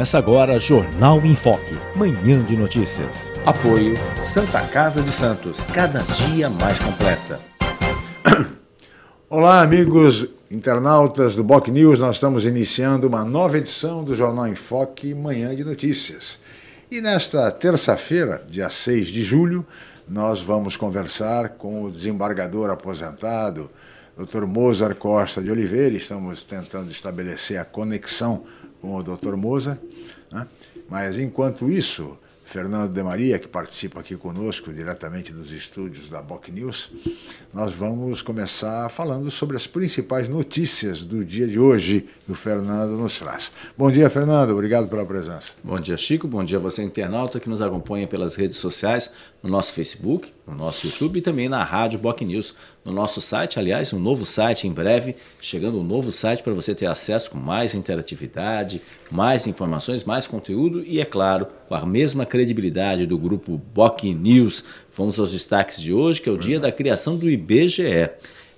Começa agora Jornal em Foque, manhã de notícias. Apoio Santa Casa de Santos, cada dia mais completa. Olá, amigos internautas do Boc News. Nós estamos iniciando uma nova edição do Jornal em Foque, manhã de notícias. E nesta terça-feira, dia 6 de julho, nós vamos conversar com o desembargador aposentado, Dr. Mozart Costa de Oliveira. Estamos tentando estabelecer a conexão com o Dr. Moza. Né? Mas, enquanto isso, Fernando de Maria, que participa aqui conosco diretamente dos estúdios da Boc News, nós vamos começar falando sobre as principais notícias do dia de hoje que o Fernando nos traz. Bom dia, Fernando. Obrigado pela presença. Bom dia, Chico. Bom dia a você, internauta, que nos acompanha pelas redes sociais, no nosso Facebook, no nosso YouTube e também na Rádio Boc News. No nosso site, aliás, um novo site em breve, chegando um novo site para você ter acesso com mais interatividade, mais informações, mais conteúdo e, é claro, com a mesma credibilidade do grupo Boc News. Vamos aos destaques de hoje, que é o dia da criação do IBGE.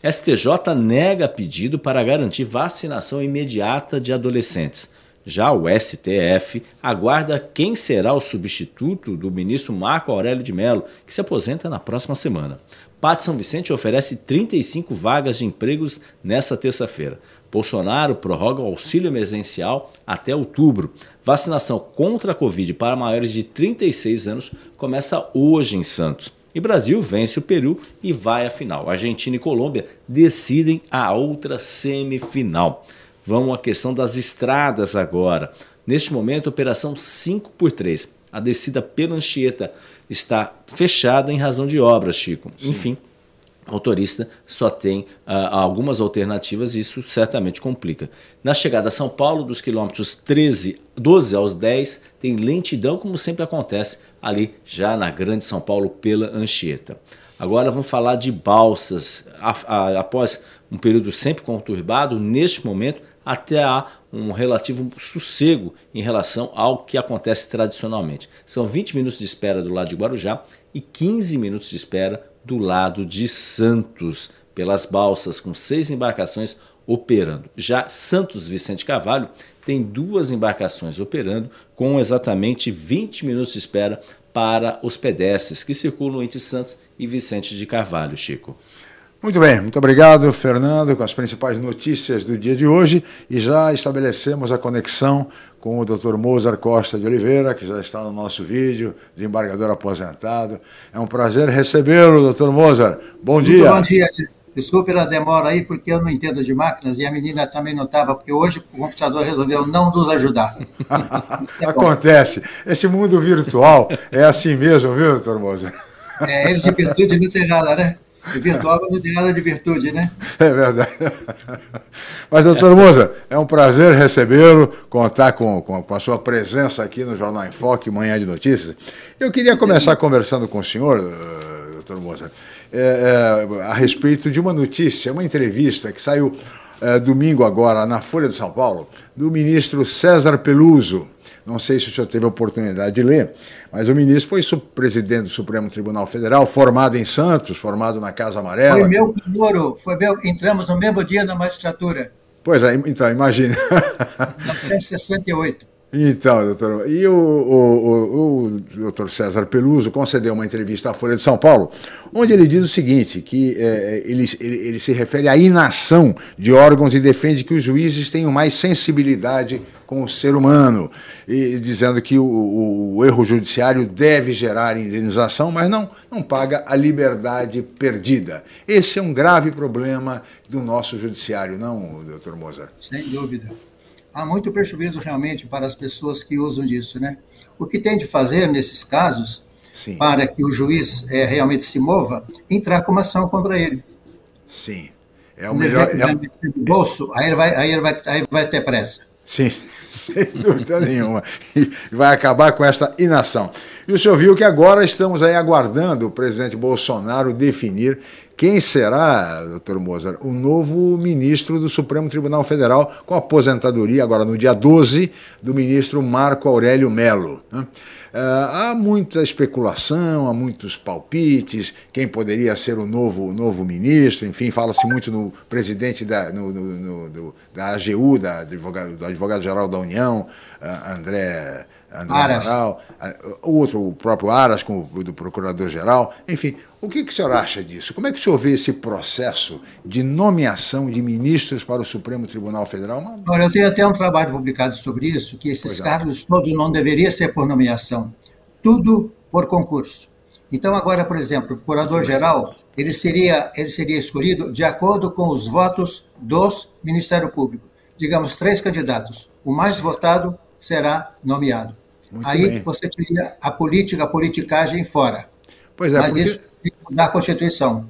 STJ nega pedido para garantir vacinação imediata de adolescentes. Já o STF aguarda quem será o substituto do ministro Marco Aurélio de Mello, que se aposenta na próxima semana. Pátio São Vicente oferece 35 vagas de empregos nesta terça-feira. Bolsonaro prorroga o auxílio emergencial até outubro. Vacinação contra a Covid para maiores de 36 anos começa hoje em Santos. E Brasil vence o Peru e vai à final. Argentina e Colômbia decidem a outra semifinal. Vamos à questão das estradas agora. Neste momento, operação 5 por 3 A descida pela Anchieta está fechada em razão de obras, Chico. Sim. Enfim, o motorista só tem uh, algumas alternativas e isso certamente complica. Na chegada a São Paulo, dos quilômetros 13, 12 aos 10, tem lentidão, como sempre acontece ali já na Grande São Paulo pela Anchieta. Agora vamos falar de balsas. Após um período sempre conturbado, neste momento até há um relativo sossego em relação ao que acontece tradicionalmente. São 20 minutos de espera do lado de Guarujá e 15 minutos de espera do lado de Santos, pelas balsas, com seis embarcações operando. Já Santos Vicente Carvalho tem duas embarcações operando, com exatamente 20 minutos de espera para os pedestres que circulam entre Santos e Vicente de Carvalho, Chico. Muito bem, muito obrigado, Fernando, com as principais notícias do dia de hoje. E já estabelecemos a conexão com o Dr. Mozart Costa de Oliveira, que já está no nosso vídeo, desembargador aposentado. É um prazer recebê-lo, Dr. Mozart. Bom muito dia. Bom dia. Desculpe a demora aí, porque eu não entendo de máquinas e a menina também não estava, porque hoje o computador resolveu não nos ajudar. Acontece. Esse mundo virtual é assim mesmo, viu, doutor Mozart? É, ele de virtude não tem nada, né? E virtual não tem nada de virtude, né? É verdade. Mas, doutor Moza, é um prazer recebê-lo, contar com, com, com, a sua presença aqui no Jornal em Foque, Manhã de Notícias. Eu queria começar conversando com o senhor, uh, doutor Moza, é, é, a respeito de uma notícia, uma entrevista que saiu é, domingo agora na Folha de São Paulo, do ministro César Peluso. Não sei se o senhor teve a oportunidade de ler, mas o ministro foi presidente do Supremo Tribunal Federal, formado em Santos, formado na Casa Amarela. Foi meu calouro, foi meu, entramos no mesmo dia na magistratura. Pois é, então, imagine. 1968. Então, doutor, e o, o, o, o, doutor César Peluso concedeu uma entrevista à Folha de São Paulo, onde ele diz o seguinte, que é, ele, ele, ele, se refere à inação de órgãos e defende que os juízes tenham mais sensibilidade com o ser humano, e dizendo que o, erro judiciário deve gerar indenização, mas não, não paga a liberdade perdida. Esse é um grave problema do nosso judiciário, não, doutor Mozart? Sem dúvida há muito prejuízo realmente para as pessoas que usam disso, né? O que tem de fazer nesses casos, Sim. para que o juiz é, realmente se mova, entrar com uma ação contra ele. Sim. É o melhor. É... bolso, aí ele vai, aí ele vai, aí vai ter pressa. Sim, sem dúvida nenhuma. E vai acabar com essa inação. E o senhor viu que agora estamos aí aguardando o presidente Bolsonaro definir quem será, doutor Mozart, o novo ministro do Supremo Tribunal Federal, com aposentadoria agora no dia 12 do ministro Marco Aurélio Melo. Né? Uh, há muita especulação, há muitos palpites, quem poderia ser o novo, novo ministro, enfim, fala-se muito no presidente da, no, no, no, do, da AGU, da, do Advogado-Geral da União, uh, André, André Aras. Amaral, o outro, o próprio Aras, com o do Procurador-Geral, enfim. O que, que o senhor acha disso? Como é que o senhor vê esse processo de nomeação de ministros para o Supremo Tribunal Federal? Olha, eu tenho até um trabalho publicado sobre isso, que esses é. cargos todos não deveria ser por nomeação, tudo por concurso. Então, agora, por exemplo, o procurador-geral, ele seria, ele seria escolhido de acordo com os votos dos Ministério Público. Digamos, três candidatos. O mais votado será nomeado. Muito Aí bem. você teria a política, a politicagem fora. Pois é, Mas porque... isso da Constituição.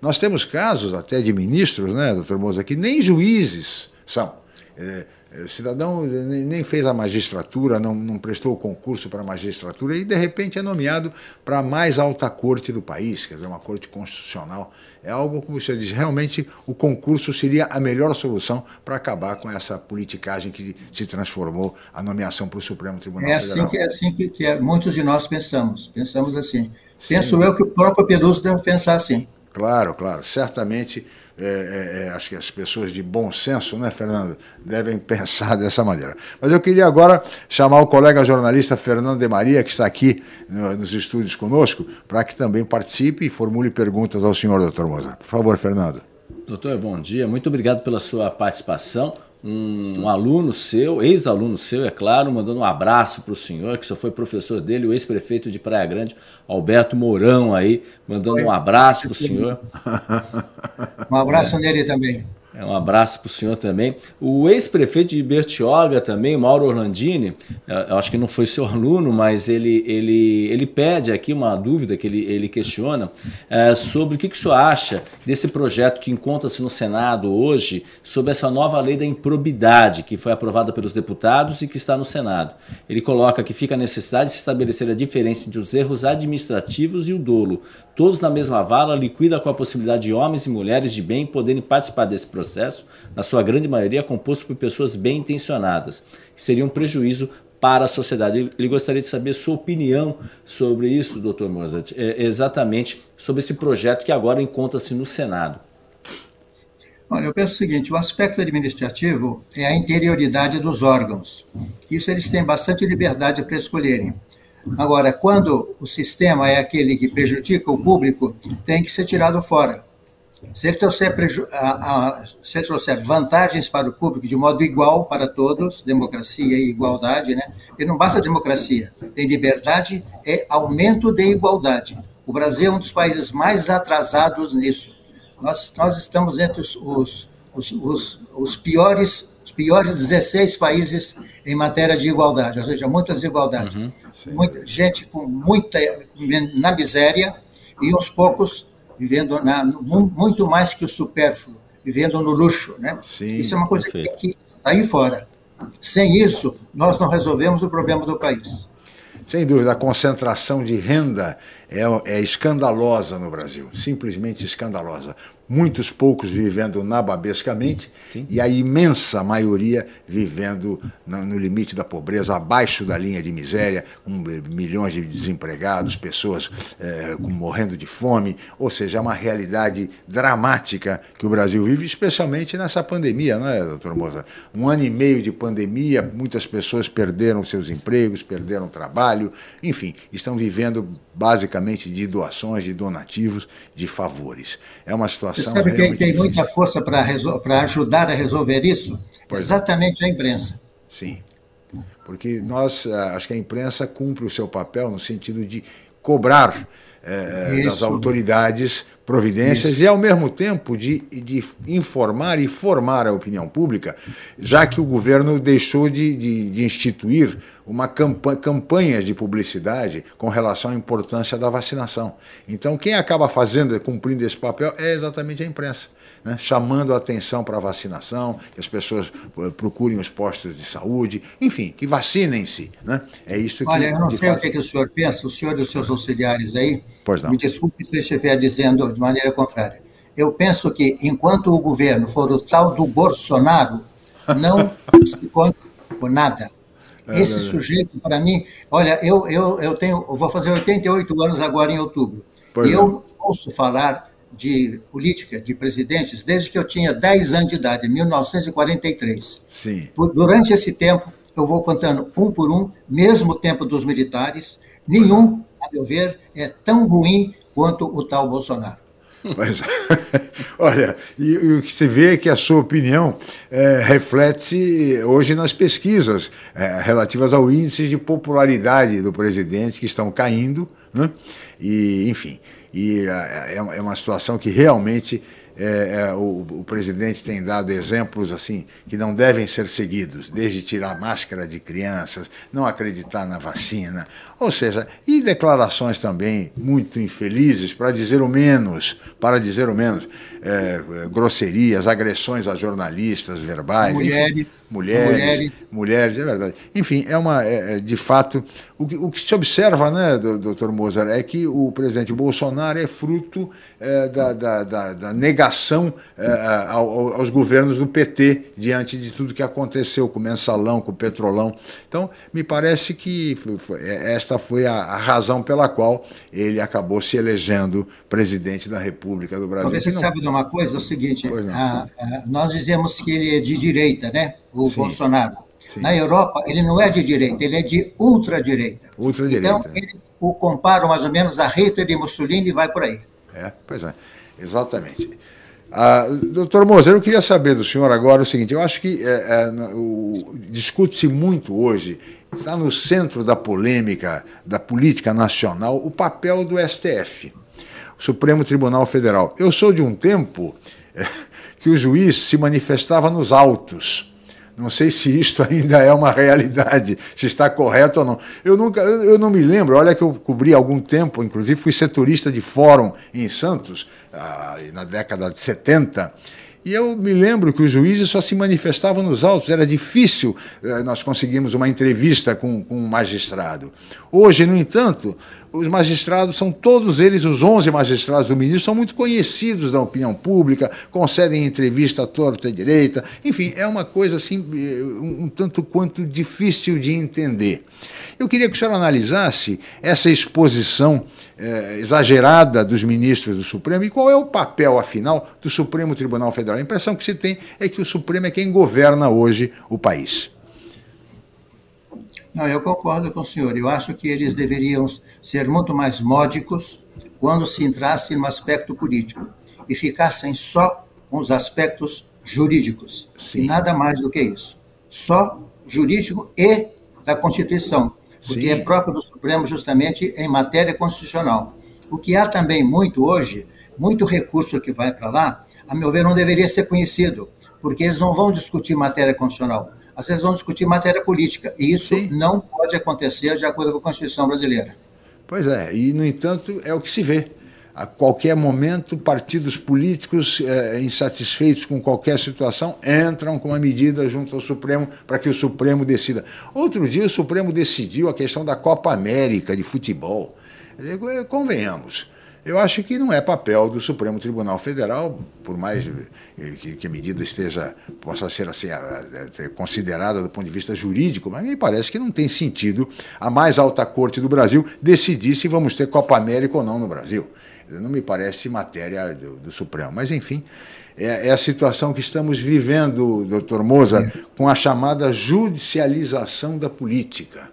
Nós temos casos até de ministros, né, doutor Moza, que nem juízes são. É o cidadão nem fez a magistratura, não, não prestou o concurso para a magistratura e, de repente, é nomeado para a mais alta corte do país, quer dizer, uma corte constitucional. É algo, como você diz, realmente o concurso seria a melhor solução para acabar com essa politicagem que se transformou a nomeação para o Supremo Tribunal é assim Federal. Que, é assim que, que é, muitos de nós pensamos. Pensamos assim. Penso Sim. eu que o próprio Peruso deve pensar assim. Claro, claro. Certamente, é, é, é, acho que as pessoas de bom senso, né, Fernando, devem pensar dessa maneira. Mas eu queria agora chamar o colega jornalista Fernando de Maria, que está aqui no, nos estúdios conosco, para que também participe e formule perguntas ao senhor, doutor Mozart. Por favor, Fernando. Doutor, bom dia. Muito obrigado pela sua participação um, aluno seu, ex-aluno seu, é claro, mandando um abraço para o senhor, que só foi professor dele, o ex-prefeito de Praia Grande, Alberto Mourão, aí, mandando um abraço para o senhor. Um abraço é. nele também. É, um abraço para o senhor também. O ex-prefeito de Bertioga também, Mauro Orlandini, é, eu acho que não foi seu aluno, mas ele, ele, ele pede aqui uma dúvida que ele, ele questiona é, sobre o que, que o senhor acha desse projeto que encontra-se no Senado hoje, sobre essa nova lei da improbidade que foi aprovada pelos deputados e que está no Senado. Ele coloca que fica a necessidade de se estabelecer a diferença entre os erros administrativos e o dolo. Todos na mesma vala, liquida com a possibilidade de homens e mulheres de bem poderem participar desse processo processo, na sua grande maioria composto por pessoas bem intencionadas, que seria um prejuízo para a sociedade. Ele gostaria de saber sua opinião sobre isso, doutor Mozart, é, exatamente sobre esse projeto que agora encontra-se no Senado. Olha, eu penso o seguinte: o aspecto administrativo é a interioridade dos órgãos. Isso eles têm bastante liberdade para escolherem. Agora, quando o sistema é aquele que prejudica o público, tem que ser tirado fora. Se ele trouxer, a, a, se ele trouxer vantagens para o público de modo igual para todos, democracia e igualdade, né? E não basta democracia, tem liberdade, é aumento de igualdade. O Brasil é um dos países mais atrasados nisso. Nós, nós estamos entre os, os, os, os, os piores os piores 16 países em matéria de igualdade, ou seja, muita desigualdade. Uhum, muita, gente com muita na miséria e uns poucos vivendo na, muito mais que o supérfluo, vivendo no luxo. Né? Sim, isso é uma coisa que tem que sair fora. Sem isso, nós não resolvemos o problema do país. Sem dúvida, a concentração de renda é, é escandalosa no Brasil, simplesmente escandalosa muitos poucos vivendo nababescamente Sim. e a imensa maioria vivendo no limite da pobreza, abaixo da linha de miséria, com milhões de desempregados, pessoas é, morrendo de fome, ou seja, é uma realidade dramática que o Brasil vive, especialmente nessa pandemia, não é, doutor Moza? Um ano e meio de pandemia, muitas pessoas perderam seus empregos, perderam trabalho, enfim, estão vivendo basicamente de doações, de donativos, de favores. É uma situação você sabe quem tem muita força para ajudar a resolver isso? Pois é. Exatamente é. a imprensa. Sim. Porque nós, eh, acho que a imprensa cumpre o seu papel no sentido de cobrar é, das autoridades providências Isso. e, ao mesmo tempo, de, de informar e formar a opinião pública, já que o governo deixou de, de, de instituir uma campanha, campanhas de publicidade com relação à importância da vacinação. Então, quem acaba fazendo, cumprindo esse papel, é exatamente a imprensa. né, chamando a atenção para a vacinação, que as pessoas eh, procurem os postos de saúde, enfim, que vacinem-se. Né? É isso que. Olha, eu não sei fato... o que, que, o senhor pensa, o senhor e os seus auxiliares aí. Pois não. Me desculpe se eu estiver dizendo de maneira contrária. Eu penso que, enquanto o governo for o tal do Bolsonaro, não se conta por nada. É, Esse sujeito, para mim, olha, eu, eu, eu tenho, eu vou fazer 88 anos agora em outubro. Pois e eu ouço falar de política, de presidentes, desde que eu tinha 10 anos de idade, em 1943. Sim. Durante esse tempo, eu vou contando um por um, mesmo tempo dos militares, nenhum, a meu ver, é tão ruim quanto o tal Bolsonaro. Mas, olha, e, e, o que se vê é que a sua opinião é, reflete hoje nas pesquisas é, relativas ao índice de popularidade do presidente, que estão caindo, né? e, enfim, e é, é uma situação que realmente é, é, o, o, presidente tem dado exemplos assim que não devem ser seguidos, desde tirar máscara de crianças, não acreditar na vacina, ou seja, e declarações também muito infelizes, para dizer o menos, para dizer o menos, é, grosserias, agressões a jornalistas, verbais, mulheres, enfim, mulheres, mulheres, mulheres, é verdade. Enfim, é uma, é, é, de fato, o que, o que se observa, né, doutor Mozart, é que o presidente Bolsonaro é fruto é, da, da, da, da, negação é, ao, aos governos do PT diante de tudo que aconteceu com o mensalão, com o petrolão. Então, me parece que esta foi a, a, razão pela qual ele acabou se elegendo presidente da República do Brasil. Você sabe de uma coisa? É o seguinte, a, a, nós dizemos que ele é de direita, né? O Sim. Bolsonaro. Sim. Na Europa, ele não é de direita, ele é de ultradireita. Ultradireita. Então, eles o comparam mais ou menos a Hitler de Mussolini e vai por aí. É, pois é, exatamente. Ah, doutor Moser, eu queria saber do senhor agora o seguinte: eu acho que é, é, discute-se muito hoje, está no centro da polêmica da política nacional, o papel do STF, Supremo Tribunal Federal. Eu sou de um tempo é, que o juiz se manifestava nos autos não sei se isto ainda é uma realidade, se está correto ou não. Eu nunca, eu, não me lembro, olha que eu cobri algum tempo, inclusive fui setorista de fórum em Santos, ah, na década de 70, e eu me lembro que os juízes só se manifestavam nos autos, era difícil eh, nós conseguirmos uma entrevista com, com um magistrado. Hoje, no entanto, os magistrados são todos eles, os 11 magistrados do ministro, são muito conhecidos da opinião pública, concedem entrevista à torta e direita, enfim, é uma coisa assim, eh, um, um tanto quanto difícil de entender. Eu queria que o senhor analisasse essa exposição eh, exagerada dos ministros do Supremo e qual é o papel, afinal, do Supremo Tribunal Federal. A impressão que se tem é que o Supremo é quem governa hoje o país. Não, eu concordo com o senhor. Eu acho que eles deveriam ser muito mais módicos quando se entrasse no aspecto político e ficassem só com os aspectos jurídicos. Sim. E nada mais do que isso. Só jurídico e da Constituição, porque Sim. é próprio do Supremo justamente em matéria constitucional. O que há também muito hoje, muito recurso que vai para lá, a meu ver, não deveria ser conhecido, porque eles não vão discutir matéria constitucional às vezes vão discutir matéria política. E isso Sim. não pode acontecer de acordo com a Constituição brasileira. Pois é, e no entanto é o que se vê. A qualquer momento, partidos políticos é, insatisfeitos com qualquer situação entram com uma medida junto ao Supremo para que o Supremo decida. Outro dia, o Supremo decidiu a questão da Copa América de futebol. Convenhamos, eu acho que não é papel do Supremo Tribunal Federal, por mais que, que a medida esteja possa ser assim considerada do ponto de vista jurídico, mas me parece que não tem sentido a mais alta corte do Brasil decidir se vamos ter Copa América ou não no Brasil. Não me parece matéria do, do Supremo. Mas, enfim, é, é, a situação que estamos vivendo, doutor Moza, é. com a chamada judicialização da política.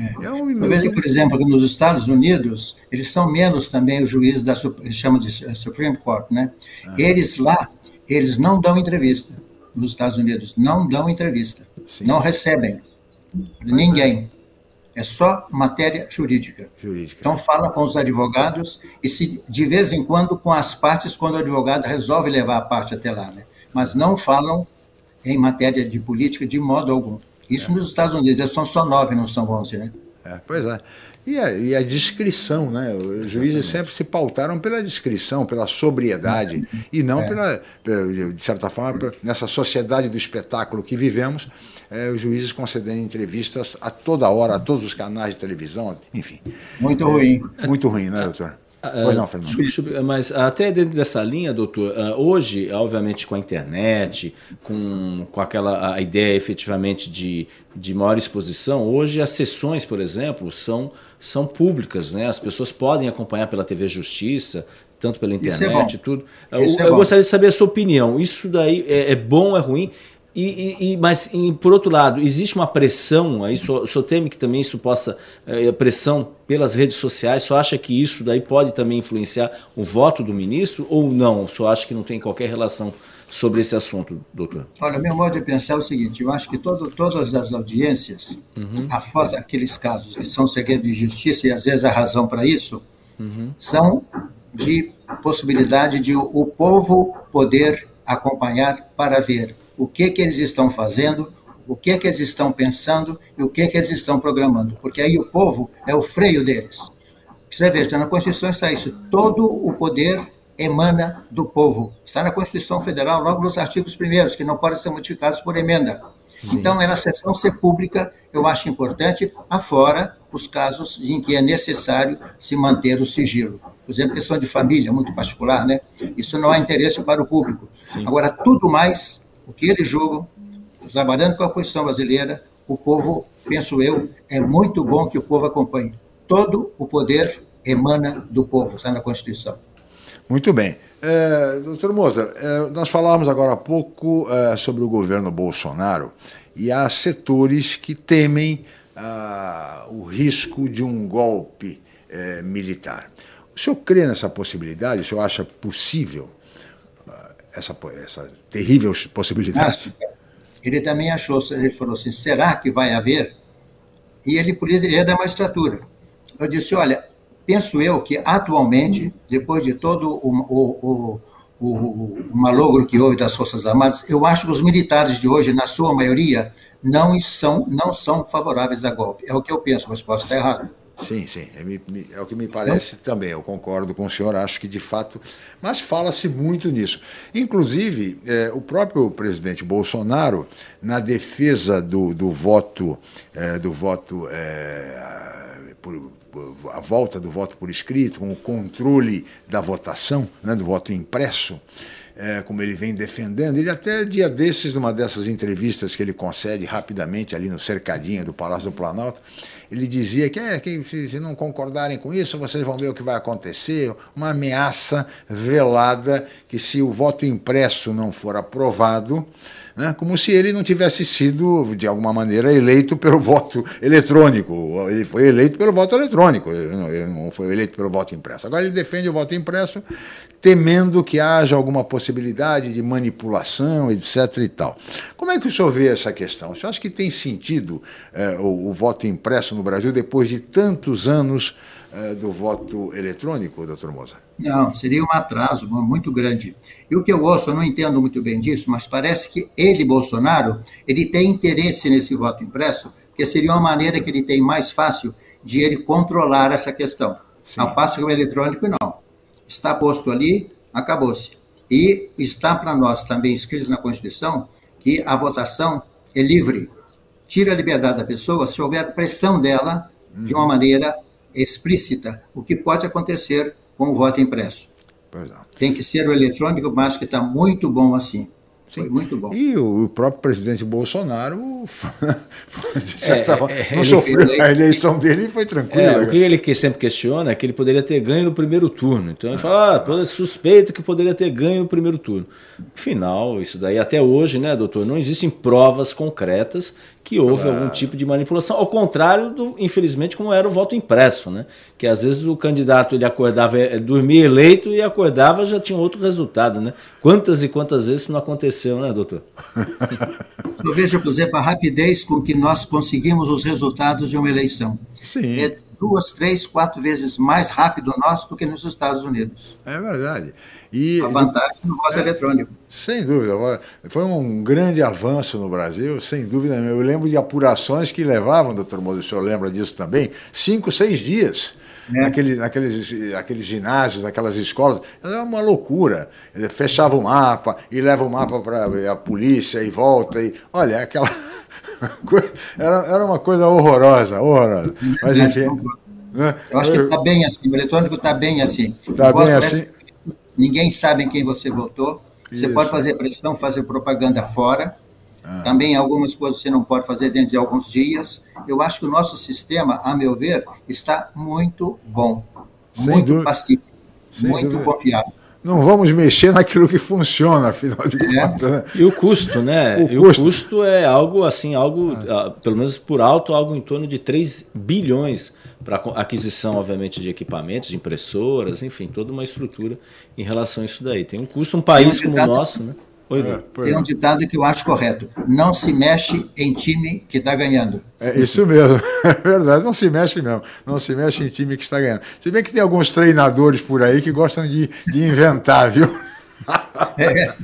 É. Eu, eu vejo, por exemplo, que nos Estados Unidos, eles são menos também os juízes da, eles chamam de eh, Supreme Court, né? Ah. Eles lá, eles não dão entrevista. Nos Estados Unidos, não dão entrevista. Sim. Não recebem de ninguém. É só matéria jurídica. jurídica. Então fala com os advogados e se de vez em quando com as partes quando o advogado resolve levar a parte até lá, né? Mas não falam em matéria de política de modo algum. Isso é. nos Estados Unidos, são só nove, não são onze, né? É, pois é. E a, e a descrição, né? Os juízes sempre se pautaram pela descrição, pela sobriedade, e não é. pela, de certa forma, nessa sociedade do espetáculo que vivemos, é, os juízes concedendo entrevistas a toda hora, a todos os canais de televisão, enfim. Muito ruim. É, muito ruim, né, doutor? Pois não, Fernando. Desculpe, desculpe, mas até dentro dessa linha, doutor, ah, hoje, obviamente, com a internet, com, com aquela a ideia efetivamente de, de maior exposição, hoje as sessões, por exemplo, são, são públicas, né? As pessoas podem acompanhar pela TV Justiça, tanto pela é internet e é tudo. Eu, é eu gostaria de saber a sua opinião. Isso daí é, é bom, é ruim? E, e, mas, e, por outro lado, existe uma pressão, aí o senhor teme que também isso possa, é, pressão pelas redes sociais, o senhor acha que isso daí pode também influenciar o voto do ministro ou não? O senhor acha que não tem qualquer relação sobre esse assunto, doutor? Olha, meu modo de pensar é o seguinte, eu acho que todo, todas as audiências, uhum. afora aqueles casos que são segredo de justiça, e às vezes a razão para isso, uhum. são de possibilidade de o povo poder acompanhar para ver o que, que eles estão fazendo, o que, que eles estão pensando e o que, que eles estão programando, porque aí o povo é o freio deles. Você veja, na Constituição está isso, todo o poder emana do povo. Está na Constituição Federal, logo nos artigos primeiros, que não podem ser modificados por emenda. Sim. Então, ela sessão ser pública, eu acho importante, afora os casos em que é necessário se manter o sigilo. Por exemplo, questão de família, muito particular, né? Isso não há interesse para o público. Sim. Agora, tudo mais o que eles julgam, trabalhando com a Constituição brasileira, o povo, penso eu, é muito bom que o povo acompanhe. Todo o poder emana do povo, está na Constituição. Muito bem. É, doutor Moser, é, nós falávamos agora há pouco é, sobre o governo Bolsonaro e há setores que temem ah, o risco de um golpe é, militar. O senhor crê nessa possibilidade? O senhor acha possível essa, essa terrível possibilidade. Ele também achou, ele falou assim, será que vai haver? E ele, por isso, ele é da magistratura. Eu disse, olha, penso eu que atualmente, depois de todo o, o, o, o, malogro que houve das Forças Armadas, eu acho que os militares de hoje, na sua maioria, não são, não são favoráveis a golpe. É o que eu penso, mas posso estar errado. Sim, sim. É, é, o que me parece também. Eu concordo com o senhor, acho que de fato. Mas fala-se muito nisso. Inclusive, é, o próprio presidente Bolsonaro, na defesa do, do voto, é, do voto por, a volta do voto por escrito, com o controle da votação, né, do voto impresso, é, como ele vem defendendo. Ele até dia desses, numa dessas entrevistas que ele concede rapidamente ali no cercadinho do Palácio do Planalto, ele dizia que, é, que se, se não concordarem com isso, vocês vão ver o que vai acontecer. Uma ameaça velada que se o voto impresso não for aprovado, né, como se ele não tivesse sido, de alguma maneira, eleito pelo voto eletrônico. Ele foi eleito pelo voto eletrônico, ele não, foi eleito pelo voto impresso. Agora ele defende o voto impresso, temendo que haja alguma possibilidade de manipulação, etc. e tal. Como é que o senhor vê essa questão? O senhor acha que tem sentido eh, o, o voto impresso no Brasil depois de tantos anos eh, do voto eletrônico, doutor Moza? Não, seria um atraso muito grande. E o que eu ouço, eu não entendo muito bem disso, mas parece que ele, Bolsonaro, ele tem interesse nesse voto impresso, que seria uma maneira que ele tem mais fácil de ele controlar essa questão. Sim. Ao passo que o eletrônico, não. Está posto ali, acabou-se. E está para nós também escrito na Constituição que a votação é livre. Tira a liberdade da pessoa se houver pressão dela de uma maneira explícita, o que pode acontecer com o voto impresso. Tem que ser o eletrônico, mas que está muito bom assim. Sim. Foi muito bom. E o próprio presidente Bolsonaro, de certa é, forma, é, não sofreu. A eleição dele foi tranquila. É, o que ele que sempre questiona é que ele poderia ter ganho no primeiro turno. Então ele fala, ah, suspeito que poderia ter ganho no primeiro turno. Afinal, isso daí até hoje, né, doutor, não existem provas concretas que houve algum tipo de manipulação, ao contrário do, infelizmente, como era o voto impresso, né? Que às vezes o candidato ele acordava, eh, dormia eleito e acordava já tinha outro resultado, né? Quantas e quantas vezes isso não aconteceu, né, doutor? Eu vejo, por exemplo, a rapidez com que nós conseguimos os resultados de uma eleição. Sim. É, duas, três, quatro vezes mais rápido nosso do que nos Estados Unidos. É verdade. E, a vantagem do voto é, eletrônico. Sem dúvida. Foi um grande avanço no Brasil, sem dúvida. Eu lembro de apurações que levavam, doutor Moura, o senhor lembra disso também, cinco, seis dias. É. Naquele, naqueles, naqueles ginásios, naquelas escolas, era uma loucura. Fechava o mapa e leva o mapa para a polícia e volta. E, olha, aquela. era, era uma coisa horrorosa, horrorosa. Mas enfim. Né? Eu acho que está bem assim, o eletrônico está bem assim. Está bem assim. Ninguém sabe em quem você votou. Você Isso. pode fazer pressão, fazer propaganda fora. Ah. Também algumas coisas você não pode fazer dentro de alguns dias. Eu acho que o nosso sistema, a meu ver, está muito bom, Sem muito dúvida. pacífico, Sem muito dúvida. confiável não vamos mexer naquilo que funciona, afinal de é. contas. Né? E o custo, né? O, e custo. o custo é algo assim, algo, ah. pelo menos por alto, algo em torno de 3 bilhões para aquisição, obviamente, de equipamentos, de impressoras, enfim, toda uma estrutura em relação a isso daí. Tem um custo, um país como o nosso, né? Oi, é, Tem um ditado que eu acho correto: não se mexe em time que está ganhando. É isso mesmo, é verdade, não se mexe mesmo, não se mexe em time que está ganhando. Se bem que tem alguns treinadores por aí que gostam de, de inventar, viu? É.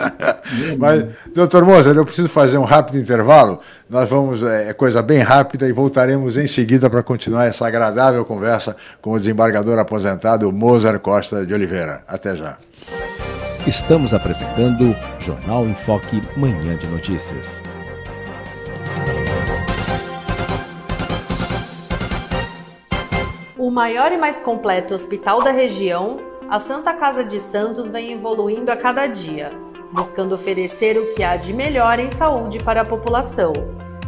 Mas, doutor Moser, eu preciso fazer um rápido intervalo. Nós vamos, é, é coisa bem rápida, e voltaremos em seguida para continuar essa agradável conversa com o desembargador aposentado Moser Costa de Oliveira. Até já. Estamos apresentando Jornal em Foque, Manhã de Notícias. O maior e mais completo hospital da região, a Santa Casa de Santos vem evoluindo a cada dia, buscando oferecer o que há de melhor em saúde para a população.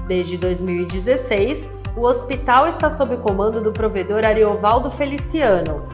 Desde 2016, o hospital está sob o comando do provedor Ariovaldo Feliciano,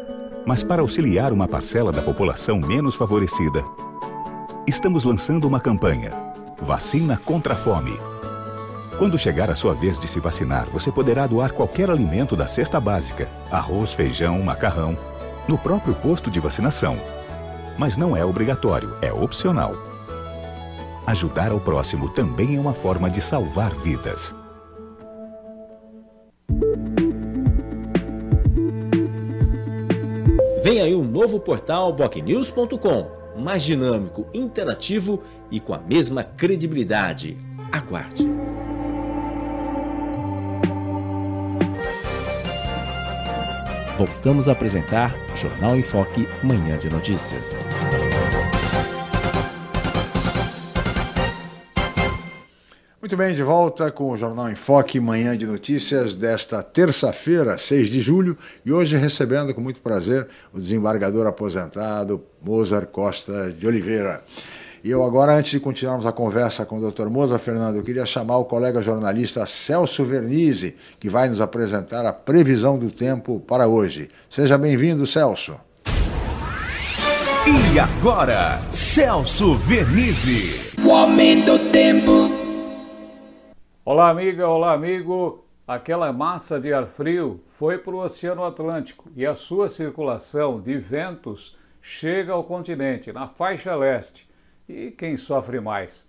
mas para auxiliar uma parcela da população menos favorecida. Estamos lançando uma campanha: Vacina contra a Fome. Quando chegar a sua vez de se vacinar, você poderá doar qualquer alimento da cesta básica, arroz, feijão, macarrão, no próprio posto de vacinação. Mas não é obrigatório, é opcional. Ajudar ao próximo também é uma forma de salvar vidas. Vem aí um novo portal bocnews.com, mais dinâmico, interativo e com a mesma credibilidade. Aguarde. Voltamos a apresentar Jornal em Foque, Manhã de Notícias. Muito bem, de volta com o Jornal em Foque, manhã de notícias desta terça-feira, 6 de julho, e hoje recebendo com muito prazer o desembargador aposentado Mozart Costa de Oliveira. E eu agora, antes de continuarmos a conversa com o Dr. Mozart Fernando, eu queria chamar o colega jornalista Celso Vernizzi, que vai nos apresentar a previsão do tempo para hoje. Seja bem-vindo, Celso. E agora, Celso Vernizzi. O aumento do tempo. Olá, amiga, olá, amigo. Aquela massa de ar frio foi para o Oceano Atlântico e a sua circulação de ventos chega ao continente, na faixa leste. E quem sofre mais?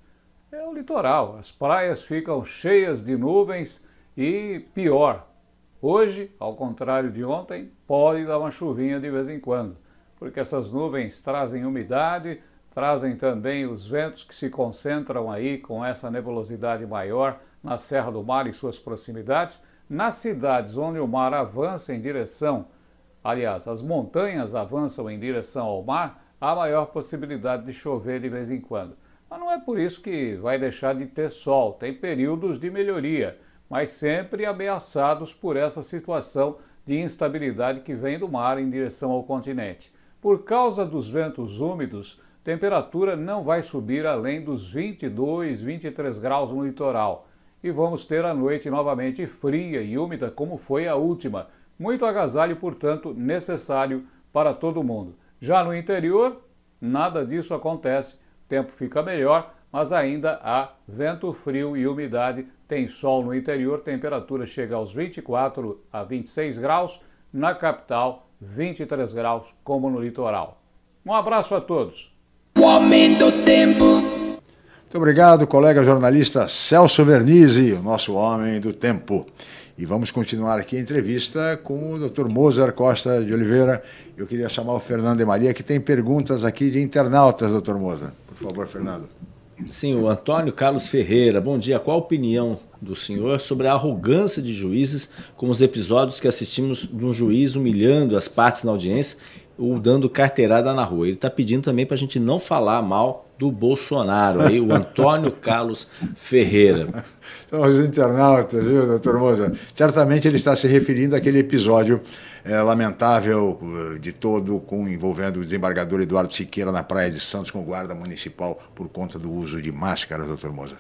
É o litoral. As praias ficam cheias de nuvens e pior. Hoje, ao contrário de ontem, pode dar uma chuvinha de vez em quando, porque essas nuvens trazem umidade, trazem também os ventos que se concentram aí com essa nebulosidade maior na Serra do Mar e suas proximidades, nas cidades onde o mar avança em direção, aliás, as montanhas avançam em direção ao mar, há maior possibilidade de chover de vez em quando. Mas não é por isso que vai deixar de ter sol. Tem períodos de melhoria, mas sempre ameaçados por essa situação de instabilidade que vem do mar em direção ao continente. Por causa dos ventos úmidos, temperatura não vai subir além dos 22, 23 graus no litoral. E vamos ter a noite novamente fria e úmida, como foi a última. Muito agasalho, portanto, necessário para todo mundo. Já no interior, nada disso acontece. O tempo fica melhor, mas ainda há vento frio e umidade. Tem sol no interior, temperatura chega aos 24 a 26 graus. Na capital, 23 graus, como no litoral. Um abraço a todos. O aumento do tempo. Muito obrigado, colega jornalista Celso Vernizzi, o nosso homem do tempo. E vamos continuar aqui a entrevista com o Dr. Mozart Costa de Oliveira. Eu queria chamar o Fernando de Maria, que tem perguntas aqui de internautas, Dr. Mozart. Por favor, Fernando. Sim, o Antônio Carlos Ferreira. Bom dia. Qual a opinião do senhor sobre a arrogância de juízes, como os episódios que assistimos de um juiz humilhando as partes na audiência ou dando carteirada na rua? Ele está pedindo também para a gente não falar mal do Bolsonaro. Aí, o Antônio Carlos Ferreira. São os internautas, viu, doutor Moza? Certamente ele está se referindo àquele episódio é, lamentável eh, de todo, com envolvendo o desembargador Eduardo Siqueira na Praia de Santos com guarda municipal por conta do uso de máscaras, doutor Moza.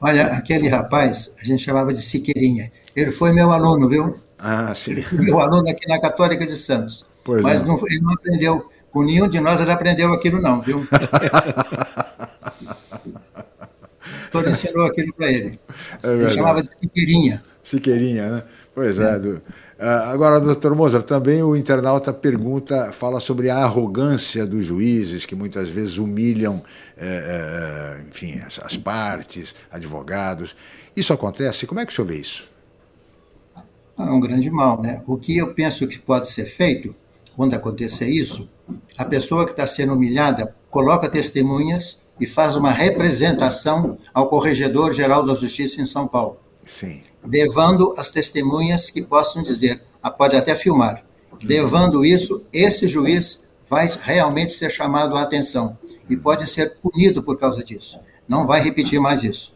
Olha, aquele rapaz, a gente chamava de Siqueirinha. Ele foi meu aluno, viu? Ah, sim. Meu aluno aqui na Católica de Santos. Pois Mas não, ele não aprendeu, com nenhum de nós ele aprendeu aquilo não, viu? Todo ensinou aquilo para ele. É ele chamava de Siqueirinha. Siqueirinha, né? Pois é. é do... Ah, agora, doutor Mozart, também o internauta pergunta, fala sobre a arrogância dos juízes, que muitas vezes humilham, é, é, enfim, as, as, partes, advogados. Isso acontece? Como é que o senhor vê isso? É um grande mal, né? O que eu penso que pode ser feito, quando acontecer isso, a pessoa que está sendo humilhada coloca testemunhas e faz uma representação ao Corregedor Geral da Justiça em São Paulo. Sim levando as testemunhas que possam dizer, pode até filmar. Levando isso, esse juiz vai realmente ser chamado a atenção e pode ser punido por causa disso. Não vai repetir mais isso.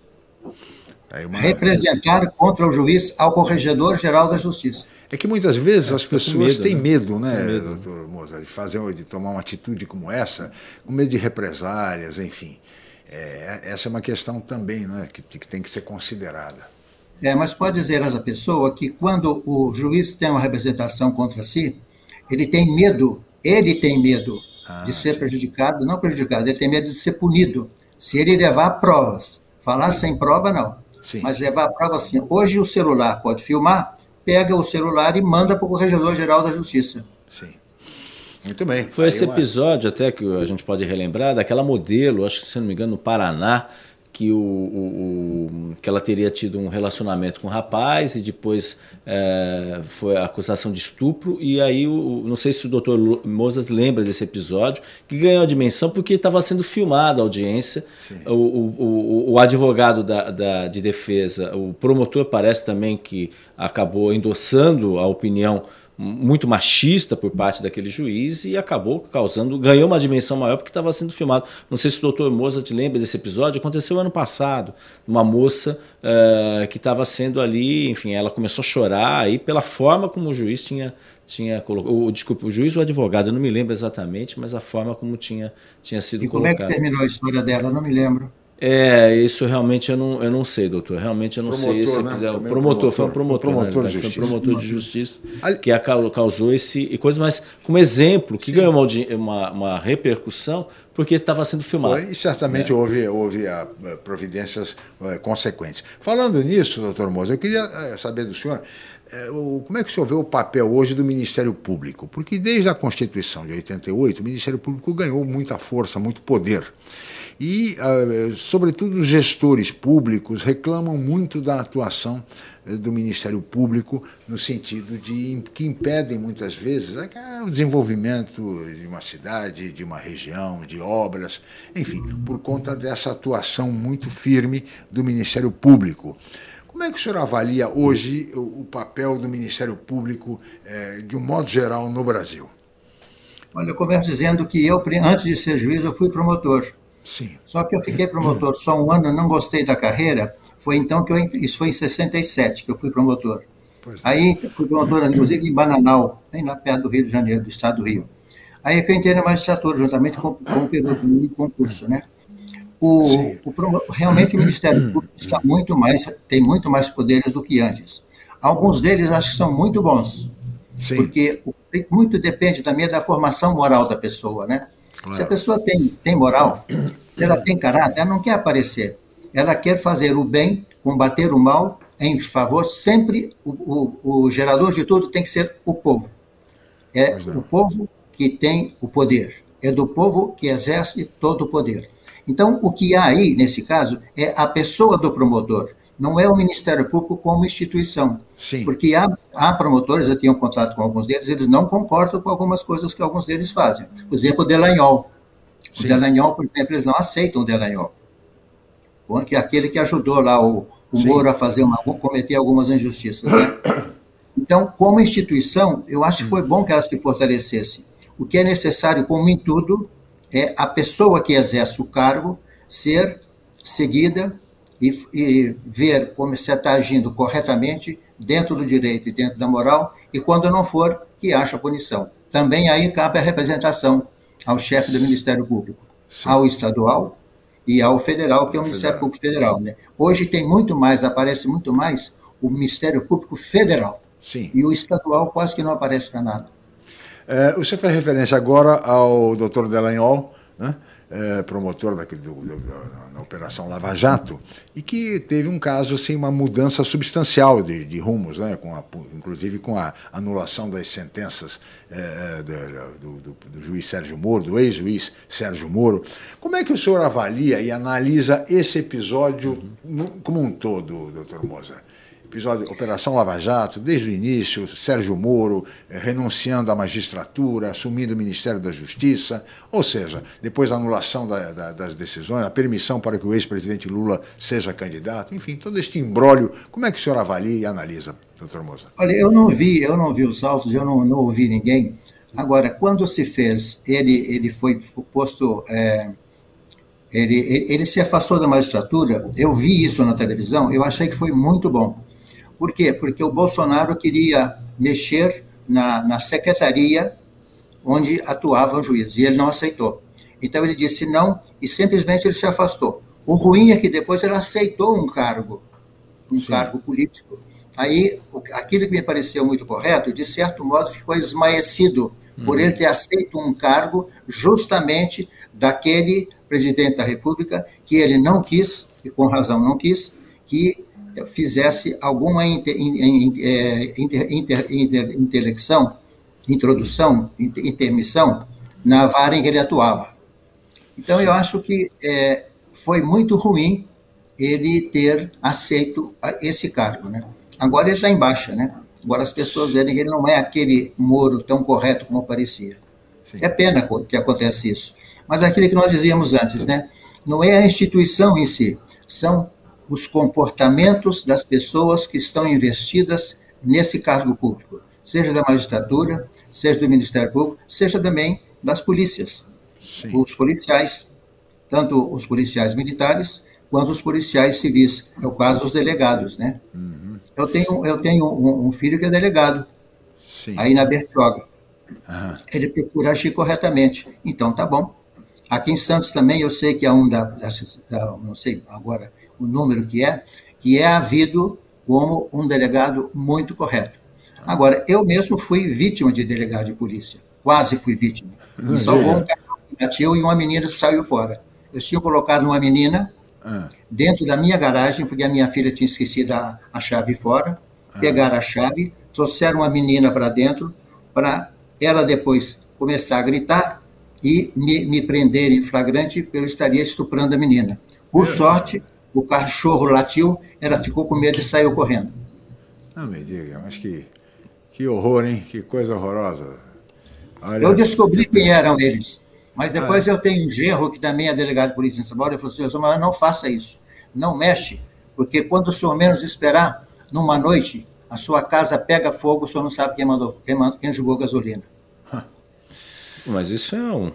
Representar contra o juiz ao Corregedor Geral da Justiça. É que muitas vezes é, as pessoas medo, têm né? medo, né, medo. doutor Moza, de fazer, de tomar uma atitude como essa, com medo de represálias, enfim. É, essa é uma questão também, né, que, que tem que ser considerada. É, mas pode dizer essa pessoa que quando o juiz tem uma representação contra si, ele tem medo, ele tem medo ah, de ser sim. prejudicado, não prejudicado, ele tem medo de ser punido. Se ele levar provas, falar sem prova, não. Sim. Mas levar a prova assim. Hoje o celular pode filmar, pega o celular e manda para o Corregedor-Geral da Justiça. Sim. Muito bem. Foi Aí esse uma... episódio até que a gente pode relembrar, daquela modelo, acho que se não me engano, no Paraná, que, o, o, o, que ela teria tido um relacionamento com o rapaz e depois é, foi a acusação de estupro. E aí, o, não sei se o doutor Mozart lembra desse episódio, que ganhou a dimensão porque estava sendo filmada a audiência. O, o, o, advogado da, da, de defesa, o promotor, parece também que acabou endossando a opinião muito machista por parte daquele juiz e acabou causando, ganhou uma dimensão maior porque estava sendo filmado. Não sei se o doutor Mozart lembra desse episódio, aconteceu ano passado. Uma moça uh, que estava sendo ali, enfim, ela começou a chorar aí pela forma como o juiz tinha, tinha colocado. Desculpa, o juiz ou o advogado, eu não me lembro exatamente, mas a forma como tinha, tinha sido e colocado. E como é que terminou a história dela? Eu não me lembro. É, isso realmente eu não, eu não sei, doutor. Realmente eu não promotor, sei. Se né? quiser, promotor, promotor, foi um promotor, promotor, de foi um promotor de justiça que causou esse e coisa, mas como exemplo, que Sim. ganhou uma, uma, uma, repercussão porque estava sendo filmado. Foi, e certamente é. houve, houve a, a providências a, consequentes. Falando nisso, doutor Moza, eu queria eh, saber do senhor é, como é que o senhor vê o papel hoje do Ministério Público? Porque desde a Constituição de 88, o Ministério Público ganhou muita força, muito poder. E, uh, sobretudo, os gestores públicos reclamam muito da atuação uh, do Ministério Público, no sentido de que impedem, muitas vezes, o desenvolvimento de uma cidade, de uma região, de obras, enfim, por conta dessa atuação muito firme do Ministério Público. Como é que o senhor avalia hoje o, o papel do Ministério Público, eh, de um modo geral, no Brasil? Olha, eu começo dizendo que eu, antes de ser juiz, eu fui promotor. Sim. Só que eu fiquei promotor só um ano, não gostei da carreira. Foi então que eu. Isso foi em 67 que eu fui promotor. Pois Aí fui promotor, inclusive, em Bananal, bem lá perto do Rio de Janeiro, do estado do Rio. Aí é que eu entrei na magistratura, juntamente com, com o Peroso no concurso, né? O, o, realmente o Ministério Público está muito mais, tem muito mais poderes do que antes. Alguns deles acho que são muito bons, Sim. porque muito depende também da formação moral da pessoa, né? Claro. Se a pessoa tem, tem moral, se ela tem caráter, ela não quer aparecer. Ela quer fazer o bem, combater o mal em favor. Sempre o, o, o gerador de tudo tem que ser o povo. É o povo que tem o poder. É do povo que exerce todo o poder. Então, o que há aí, nesse caso, é a pessoa do promotor, não é o Ministério Público como instituição. Sim. Porque há, há promotores, eu tenho contato com alguns deles, eles não concordam com algumas coisas que alguns deles fazem. Por exemplo, o Delanhol. Sim. O Delanhol, por exemplo, eles não aceitam o Delanhol. Que é aquele que ajudou lá o, o Moro a fazer uma, cometer algumas injustiças. Né? Então, como instituição, eu acho que foi bom que ela se fortalecesse. O que é necessário, como em tudo, é a pessoa que exerce o cargo ser seguida e, e ver como você está agindo corretamente dentro do direito e dentro da moral, e quando não for, que acha punição. Também aí cabe a representação ao chefe do Ministério Público, Sim. ao estadual e ao federal, que é o Ministério Público Federal. Né? Hoje tem muito mais, aparece muito mais o Ministério Público Federal. Sim. E o estadual quase que não aparece para nada. É, você faz referência agora ao doutor Delanhol, né? É, promotor da, do, do, da Operação Lava Jato, e que teve um caso, assim, uma mudança substancial de, de rumos, né, com a, inclusive com a anulação das sentenças é, do, do, do, juiz Sérgio Moro, do ex-juiz Sérgio Moro. Como é que o senhor avalia e analisa esse episódio uhum. como um todo, doutor Moza? Episódio Operação Lava Jato, desde o início, Sérgio Moro eh, renunciando à magistratura, assumindo o Ministério da Justiça, ou seja, depois a anulação da, da, das decisões, a permissão para que o ex-presidente Lula seja candidato, enfim, todo este imbróglio. Como é que o senhor avalia e analisa, doutor Moza? Olha, eu não vi, eu não vi os autos, eu não, não ouvi ninguém. Agora, quando se fez, ele, ele foi posto. É, ele, ele se afastou da magistratura, eu vi isso na televisão, eu achei que foi muito bom por quê? Porque o Bolsonaro queria mexer na, na secretaria onde atuava o juiz, e ele não aceitou. Então ele disse não e simplesmente ele se afastou. O ruim é que depois ele aceitou um cargo, um Sim. cargo político. Aí aquilo que me pareceu muito correto, de certo modo, ficou esmaecido hum. por ele ter aceito um cargo justamente daquele presidente da República que ele não quis, e com razão não quis, que fizesse alguma inter, é, inter, inter, inter, intelecção, introdução, intermissão na vara em que ele atuava. Então, eu acho que é, foi muito ruim ele ter aceito esse cargo. Né? Agora ele está em baixa, né? Agora as pessoas verem que ele não é aquele Moro tão correto como parecia. Sim. É pena que acontece isso. Mas aquilo que nós dizíamos antes, né? Não é a instituição em si, são os comportamentos das pessoas que estão investidas nesse cargo público, seja da magistratura, seja do Ministério Público, seja também das polícias, Sim. os policiais, tanto os policiais militares quanto os policiais civis. É o caso dos delegados, né? Uhum. Eu tenho, eu tenho um, um, filho que é delegado, Sim. aí na Bertioga. Uhum. Ele procura agir corretamente. Então, tá bom. Aqui em Santos também, eu sei que é um da, da não sei agora, o número que é, que é havido como um delegado muito correto. Agora, eu mesmo fui vítima de delegado de polícia, quase fui vítima. Me salvou um carro que bateu e uma menina saiu fora. Eu tinha colocado uma menina ah. dentro da minha garagem, porque a minha filha tinha esquecido a, a chave fora, ah. pegaram a chave, trouxeram uma menina para dentro, para ela depois começar a gritar e me, me prender em flagrante, porque eu estaria estuprando a menina. Por sorte, o cachorro latiu, ela ficou com medo e saiu correndo. Não me diga, mas que, que horror, hein? Que coisa horrorosa. Olha, eu descobri quem eram eles, mas depois ah, eu tenho um genro que também é delegado de polícia em São Paulo, e falou assim, mas não faça isso, não mexe, porque quando o senhor menos esperar, numa noite, a sua casa pega fogo, o senhor não sabe quem mandou, quem, mandou, quem jogou gasolina. Mas isso é um,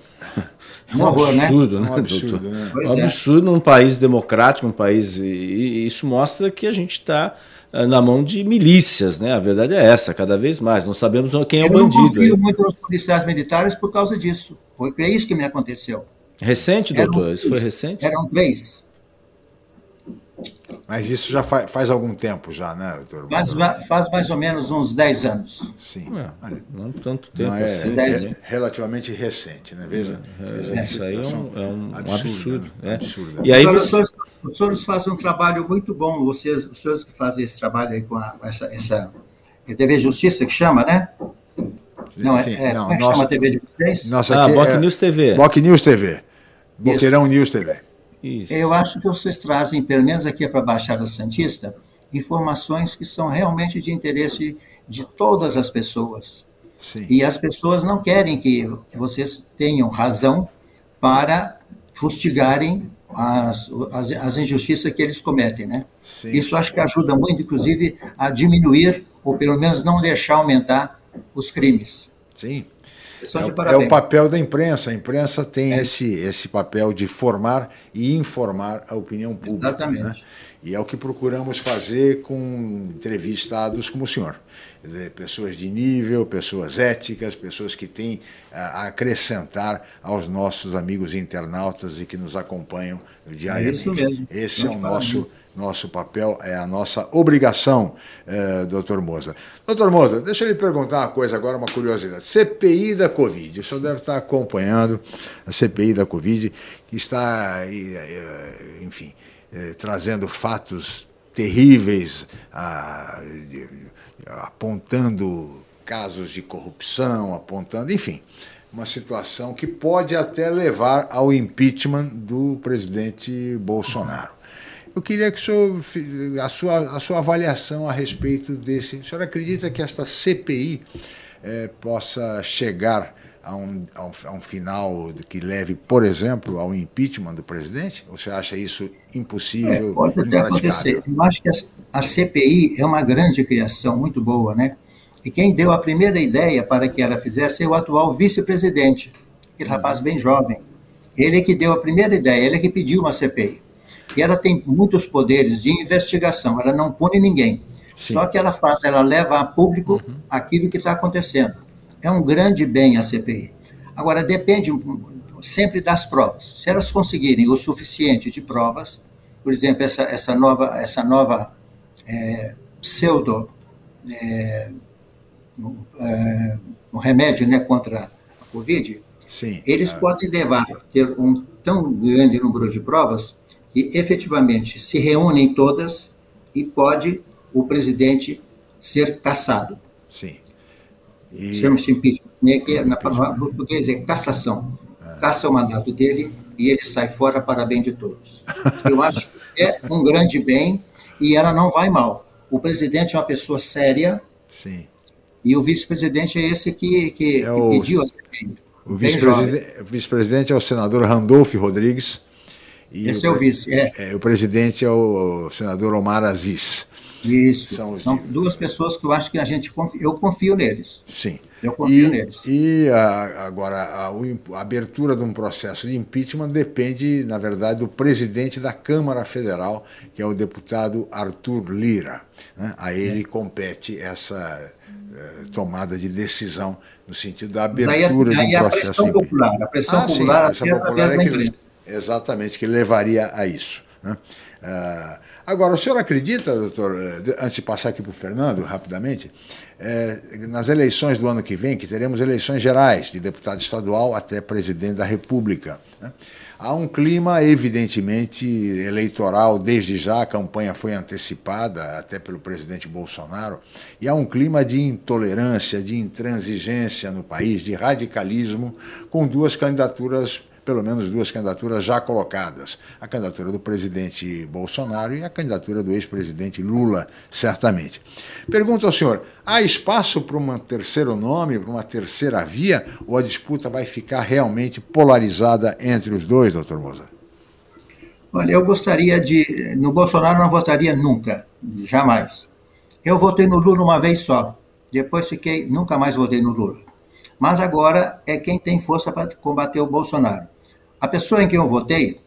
um absurdo, né, um absurdo, doutor? Né? Um absurdo num país democrático, um país. E isso mostra que a gente está eh, na mão de milícias, né? A verdade é essa, cada vez mais. Não sabemos quem é o bandido. Eu não confio muito nos policiais militares por causa disso. Porque é isso que me aconteceu. Recente, doutor? Eram, isso foi recente? Eram três. Mas isso já faz, faz algum tempo já, né, doutor? Faz, faz mais ou menos uns 10 anos. Sim. É, não tanto tempo não, é, assim. É relativamente recente, né? Veja. É, veja isso aí é um, é um absurdo. absurdo, né? absurdo. E aí os, você... senhores, os senhores fazem um trabalho muito bom, vocês, os senhores que fazem esse trabalho aí com, a, com essa, essa TV Justiça que chama, né? Não, é, é, não, como é que nossa, chama a TV de vocês? Nossa, ah, Boc News TV. Boc News TV. Boqueirão News TV. Isso. Eu acho que vocês trazem, pelo menos aqui para a Baixada Santista, informações que são realmente de interesse de todas as pessoas. Sim. E as pessoas não querem que, que vocês tenham razão para fustigarem as, as, as, injustiças que eles cometem, né? Sim. Isso acho que ajuda muito, inclusive, a diminuir, ou pelo menos não deixar aumentar os crimes. Sim. É, é, o papel da imprensa. A imprensa tem é. esse, esse papel de formar e informar a opinião pública. Exatamente. Né? E é o que procuramos fazer com entrevistados como o senhor. Dizer, pessoas de nível, pessoas éticas, pessoas que têm a acrescentar aos nossos amigos internautas e que nos acompanham diariamente. É isso mesmo. Esse Nós é o nosso nosso papel, é a nossa obrigação, é, doutor Moza. Doutor Moza, deixa eu lhe perguntar uma coisa agora, uma curiosidade. CPI da Covid, o senhor deve estar acompanhando a CPI da Covid, que está, é, enfim, é, trazendo fatos terríveis, apontando casos de corrupção, apontando, enfim, uma situação que pode até levar ao impeachment do presidente Bolsonaro. Eu queria que o senhor, a sua, a sua avaliação a respeito desse. O senhor acredita que esta CPI é, possa chegar a um, a, um, a um final que leve, por exemplo, ao impeachment do presidente? Ou você acha isso impossível? É, pode até acontecer. Eu acho que a, a CPI é uma grande criação, muito boa, né? E quem deu a primeira ideia para que ela fizesse é o atual vice-presidente, aquele rapaz bem jovem. Ele é que deu a primeira ideia, ele é que pediu uma CPI. E ela tem muitos poderes de investigação, ela não pune ninguém. Sim. Só que ela faz, ela leva a público uhum. aquilo que está acontecendo. É um grande bem a CPI. Agora, depende sempre das provas. Se elas conseguirem o suficiente de provas, por exemplo, essa, essa nova, essa nova é, pseudo é, é, um remédio né, contra a Covid, Sim, eles podem levar ter um tão grande número de provas que efetivamente se reúnem todas e pode o presidente ser cassado. Sim. E... Chama-se impeachment, né, que é, na palavra português é cassação. É. Caça o mandato dele e ele sai fora para bem de todos. Eu acho que é um grande bem e ela não vai mal. O presidente é uma pessoa séria. Sim. E o vice-presidente é esse que, que, é o, que pediu a CPI. O vice-presidente vice é o senador Randolph Rodrigues. E Esse o, é o vice, é. é. O presidente é o senador Omar Aziz. Isso. São, São duas pessoas que eu acho que a gente confia, eu confio neles. Sim. Eu confio e, neles. E a, agora a, a, abertura de um processo de impeachment depende, na verdade, do presidente da Câmara Federal, que é o deputado Arthur Lira. Né? A ele é. compete essa uh, tomada de decisão no sentido da abertura aí, de um aí processo. A pressão popular, a pressão ah, popular, sim, a pressão popular é que, Exatamente, que levaria a isso. Né? Uh, agora, o senhor acredita, doutor, eh, antes de passar aqui para o Fernando, rapidamente, é, nas eleições do ano que vem, que teremos eleições gerais de deputado estadual até presidente da República. Né? Há um clima, evidentemente, eleitoral, desde já, a campanha foi antecipada até pelo presidente Bolsonaro, e há um clima de intolerância, de intransigência no país, de radicalismo, com duas candidaturas pelo menos duas candidaturas já colocadas: a candidatura do presidente Bolsonaro e a candidatura do ex-presidente Lula, certamente. Pergunto ao senhor: há espaço para um terceiro nome, para uma terceira via, ou a disputa vai ficar realmente polarizada entre os dois, doutor Moza? Olha, eu gostaria de. No Bolsonaro não votaria nunca, jamais. Eu votei no Lula uma vez só. Depois fiquei, nunca mais votei no Lula. Mas agora é quem tem força para combater o Bolsonaro. A pessoa em quem eu votei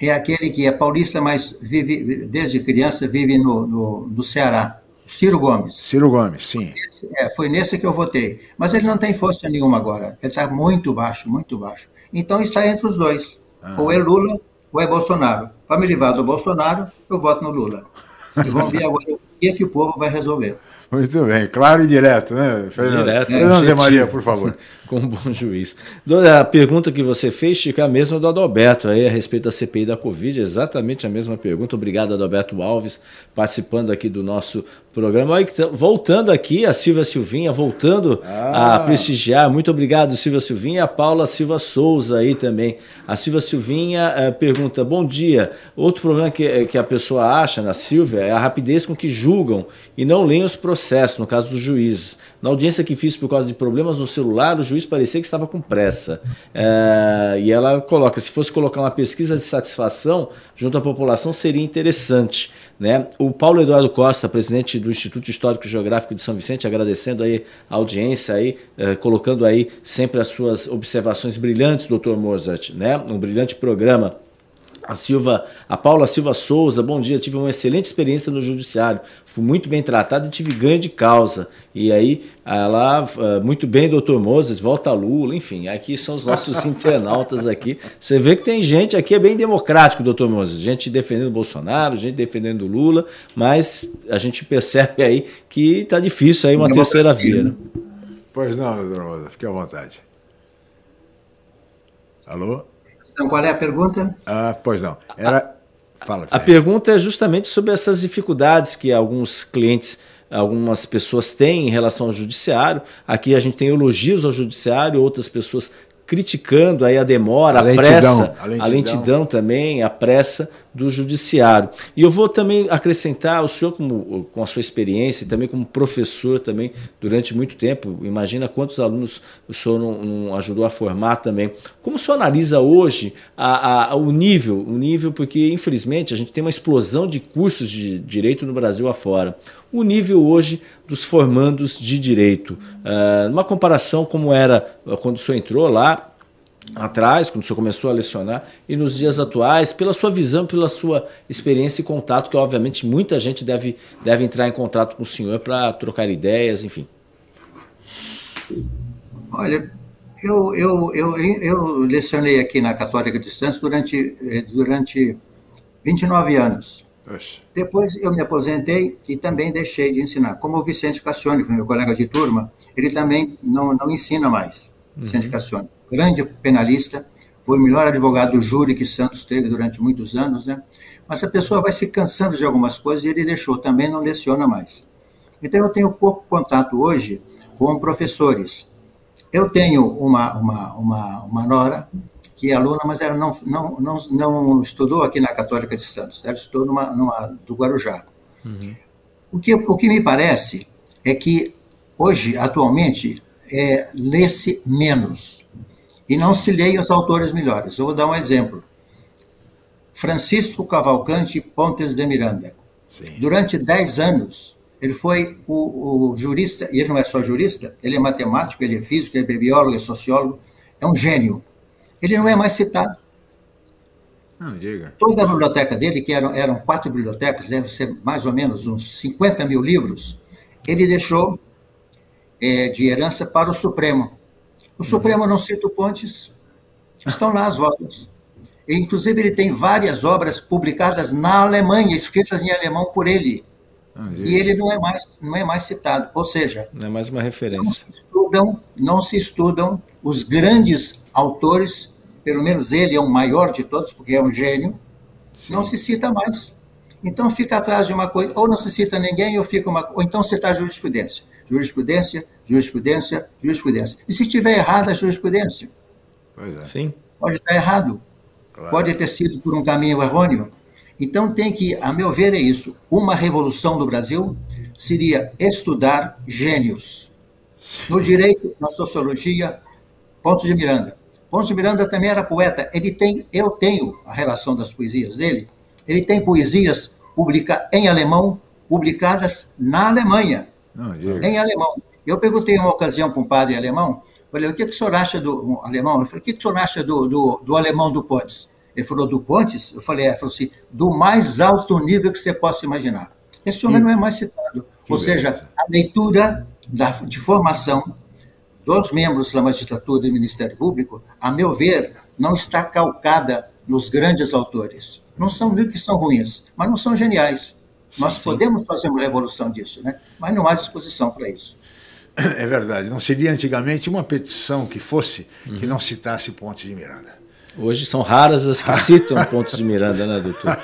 é aquele que é paulista, mas vive, desde criança, vive no, no, no Ceará. Ciro Gomes. Ciro Gomes, sim. Esse, é, foi nesse que eu votei. Mas ele não tem força nenhuma agora. Ele está muito baixo, muito baixo. Então está entre os dois. Ah. Ou é Lula ou é Bolsonaro. Para me livrar do Bolsonaro, eu voto no Lula. E vamos ver agora o que, é que o povo vai resolver. Muito bem, claro e direto, né, Fernando? Direto, Fernando de Maria, por favor. Com um bom juiz. A pergunta que você fez, Chico, é a mesma do Adalberto, aí, a respeito da CPI da Covid, exatamente a mesma pergunta. Obrigado, Adalberto Alves, participando aqui do nosso programa. Voltando aqui, a Silvia Silvinha, voltando ah. a prestigiar. Muito obrigado, Silvia Silvinha. A Paula Silva Souza aí também. A Silvia Silvinha eh, pergunta: Bom dia. Outro problema que, eh, que a pessoa acha na Silvia é a rapidez com que julgam e não leem os processos, no caso dos juízes. Na audiência que fiz por causa de problemas no celular, o juiz parecia que estava com pressa. É, e ela coloca: se fosse colocar uma pesquisa de satisfação junto à população, seria interessante. Né? O Paulo Eduardo Costa, presidente do Instituto Histórico e Geográfico de São Vicente, agradecendo aí a audiência, aí, eh, colocando aí sempre as suas observações brilhantes, doutor Mozart, né? um brilhante programa. A Silva, a Paula Silva Souza, bom dia. Tive uma excelente experiência no judiciário. Fui muito bem tratado e tive ganho de causa. E aí, ela, ah, muito bem, doutor Moses, volta Lula, enfim, aqui são os nossos internautas aqui. Você vê que tem gente aqui, é bem democrático, doutor Moses. Gente defendendo Bolsonaro, gente defendendo Lula, mas a gente percebe aí que está difícil aí uma terceira via. Né? Pois não, doutor Moses, fique à vontade. Alô? Então, qual é a pergunta? Ah, pois não. Era. Fala. A pergunta é justamente sobre essas dificuldades que alguns clientes, algumas pessoas têm em relação ao judiciário. Aqui a gente tem elogios ao judiciário, outras pessoas criticando aí a demora, a, a lentidão, pressa, a lentidão. a lentidão. também, a pressa do judiciário. E eu vou também acrescentar, o senhor como, com a sua experiência e também como professor também durante muito tempo, imagina quantos alunos o senhor não, não ajudou a formar também. Como o senhor analisa hoje a, a, o nível, o nível, porque infelizmente a gente tem uma explosão de cursos de direito no Brasil afora. O nível hoje dos formandos de direito. Uh, uma comparação como era quando o senhor entrou lá, atrás, quando o senhor começou a lecionar, e nos dias atuais, pela sua visão, pela sua experiência e contato, que obviamente muita gente deve, deve entrar em contato com o senhor para trocar ideias, enfim. Olha, eu, eu, eu, eu lecionei aqui na Católica de Santos durante, eh, durante 29 anos. Oxe. Depois eu me aposentei e também deixei de ensinar. Como o Vicente Cassione, meu colega de turma, ele também não, não ensina mais, uhum. Vicente Cassione grande penalista, foi o melhor advogado do júri que Santos teve durante muitos anos, né? Mas a pessoa vai se cansando de algumas coisas e ele deixou, também não leciona mais. Então eu tenho pouco contato hoje com professores. Eu tenho uma, uma, uma, uma nora que é aluna, mas ela não, não, não, não estudou aqui na Católica de Santos, ela estudou numa, numa do Guarujá. Uhum. O, que, o que me parece é que hoje, atualmente, é, lê-se menos e não se leem os autores melhores. Eu vou dar um exemplo. Francisco Cavalcante Pontes de Miranda. Sim. Durante dez anos, ele foi o, o, jurista, e ele não é só jurista, ele é matemático, ele é físico, ele é biólogo, é sociólogo, é um gênio. Ele não é mais citado. Não, diga. Toda a biblioteca dele, que eram, eram quatro bibliotecas, deve ser mais ou menos uns 50 mil livros, ele deixou é, de herança para o Supremo. O Supremo não cita o Pontes. Estão lá as obras. E, inclusive, ele tem várias obras publicadas na Alemanha, escritas em alemão por ele. Ah, e ele não é, mais, não é mais citado. Ou seja, não é mais uma referência. Não se estudam, não se estudam os grandes autores, pelo menos ele é o maior de todos, porque é um gênio, Sim. não se cita mais. Então fica atrás de uma coisa, ou não se cita ninguém, ou fica uma, ou então citar jurisprudência jurisprudência, jurisprudência, jurisprudência. E se estiver errada a jurisprudência? Pois é. Sim. Pode estar errado. Claro. Pode ter sido por um caminho errôneo. Então tem que, a meu ver, é isso. Uma revolução do Brasil seria estudar gênios. No direito, na sociologia, Pontos de Miranda. Pontos de Miranda também era poeta. Ele tem, eu tenho a relação das poesias dele. Ele tem poesias publica, em alemão, publicadas na Alemanha. Não, em alemão. Eu perguntei uma ocasião para um padre alemão, Falei, o que, que o senhor acha do um alemão? Eu falei, o que, que o senhor acha do, do, do alemão do Pontes? Ele falou, do Pontes? Eu falei, é, falou assim, do mais alto nível que você possa imaginar. Esse homem não é mais citado. Ou seja, a leitura da, de formação dos membros da magistratura e do Ministério Público, a meu ver, não está calcada nos grandes autores. Não são que são ruins, mas não são geniais. Nós sim. podemos fazer uma revolução disso, né? mas não há disposição para isso. É verdade. Não seria antigamente uma petição que fosse uhum. que não citasse Pontes de Miranda. Hoje são raras as que citam Pontes de Miranda, né, doutor?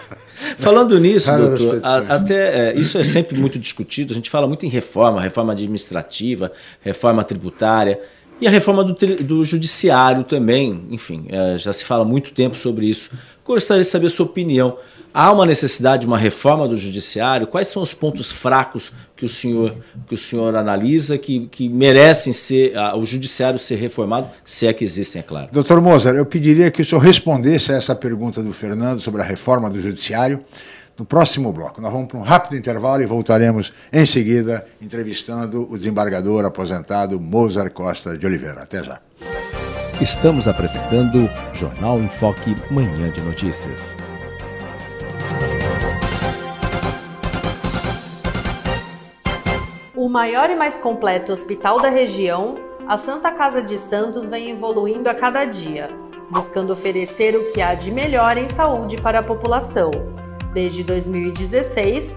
Falando nisso, doutor, a, até é, isso é sempre muito discutido. A gente fala muito em reforma, reforma administrativa, reforma tributária e a reforma do, do judiciário também. Enfim, é, já se fala muito tempo sobre isso. Gostaria de saber a sua opinião. Há uma necessidade de uma reforma do judiciário? Quais são os pontos fracos que o senhor, que o senhor analisa que, que merecem ser o judiciário ser reformado, se é que existem, é claro? Doutor Mozart, eu pediria que o senhor respondesse a essa pergunta do Fernando sobre a reforma do judiciário no próximo bloco. Nós vamos para um rápido intervalo e voltaremos em seguida entrevistando o desembargador aposentado Mozart Costa de Oliveira. Até já. Estamos apresentando Jornal em Foque Manhã de Notícias. O maior e mais completo hospital da região, a Santa Casa de Santos vem evoluindo a cada dia, buscando oferecer o que há de melhor em saúde para a população. Desde 2016,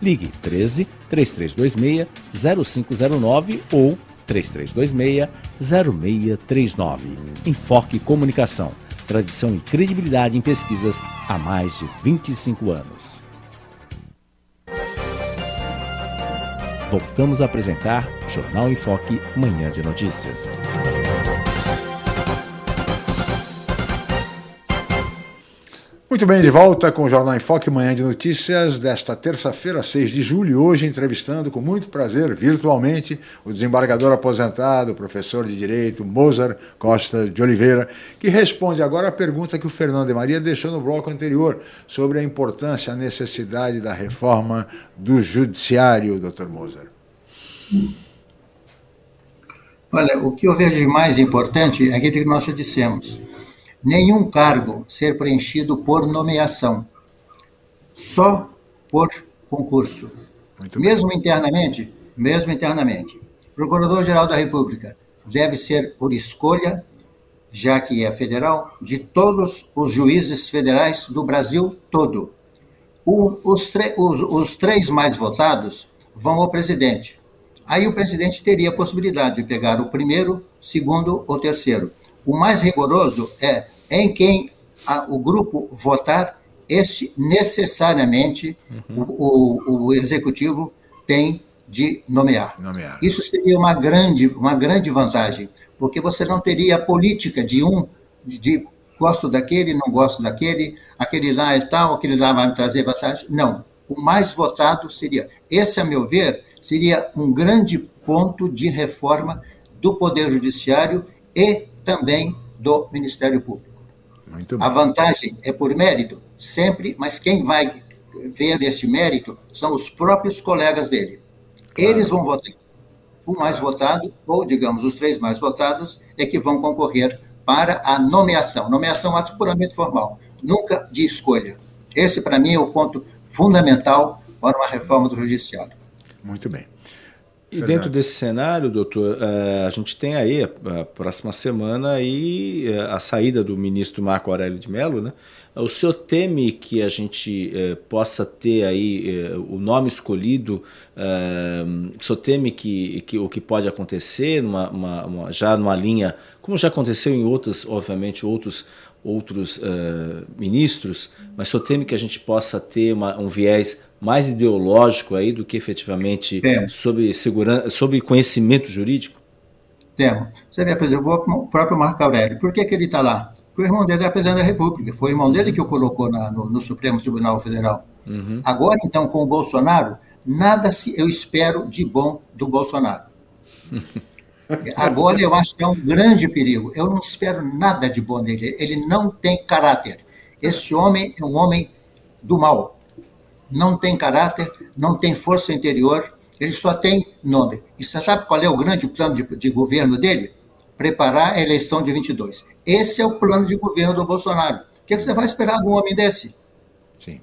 Ligue 13 3326 0509 ou 3326 0639. Enfoque Comunicação. Tradição e credibilidade em pesquisas há mais de 25 anos. Voltamos a apresentar Jornal Enfoque Manhã de Notícias. Muito bem, de volta com o Jornal em Foque, manhã de notícias desta terça-feira, 6 de julho, hoje entrevistando com muito prazer, virtualmente, o desembargador aposentado, professor de Direito, Mozart Costa de Oliveira, que responde agora a pergunta que o Fernando de Maria deixou no bloco anterior, sobre a importância, a necessidade da reforma do judiciário, doutor Mozart. Olha, o que eu vejo de mais importante é aquilo que nós já dissemos nenhum cargo ser preenchido por nomeação, só por concurso. Muito mesmo bem. internamente, mesmo internamente. Procurador-Geral da República deve ser por escolha, já que é federal, de todos os juízes federais do Brasil todo. O, os, os, os três mais votados vão ao presidente. Aí o presidente teria a possibilidade de pegar o primeiro, segundo ou terceiro. O mais rigoroso é em quem a, o grupo votar, este necessariamente uhum. o, o, o, executivo tem de nomear. nomear. Isso seria uma grande, uma grande vantagem, porque você não teria a política de um, de, de gosto daquele, não gosto daquele, aquele lá é tal, aquele lá vai me trazer vantagem. Não. O mais votado seria. Esse, a meu ver, seria um grande ponto de reforma do Poder Judiciário e também do Ministério Público. A vantagem é por mérito, sempre, mas quem vai ver esse mérito são os próprios colegas dele. Claro. Eles vão votar. o mais votado, ou digamos, os três mais votados, é que vão concorrer para a nomeação. Nomeação é ato puramente formal, nunca de escolha. Esse, para mim, é o ponto fundamental para uma reforma do judiciário. Muito bem. E dentro desse cenário, doutor, eh, a gente tem aí, a próxima semana, aí, eh, a saída do ministro Marco Aurélio de Mello, né? O senhor teme que a gente eh, possa ter aí o nome escolhido? o senhor teme que, que o que pode acontecer numa, uma, uma, já numa linha, como já aconteceu em outros, obviamente, outros, outros ministros, mas o senhor teme que a gente possa ter uma, um viés mais ideológico aí do que efetivamente sobre, segurança, sobre conhecimento jurídico? Temo. Você vê, por exemplo, o próprio Marco Aurélio. Por que, que ele está lá? Porque o irmão dele é presidente da República. Foi o irmão dele que o colocou na, no, no, Supremo Tribunal Federal. Uhum. Agora, então, com o Bolsonaro, nada se eu espero de bom do Bolsonaro. Agora eu acho que é um grande perigo. Eu não espero nada de bom dele. Ele não tem caráter. Esse homem é um homem do mal não tem caráter, não tem força interior, ele só tem nome. E você sabe qual é o grande plano de, de governo dele? Preparar a eleição de 22. Esse é o plano de governo do Bolsonaro. O que, é que você vai esperar de um homem desse? Sim.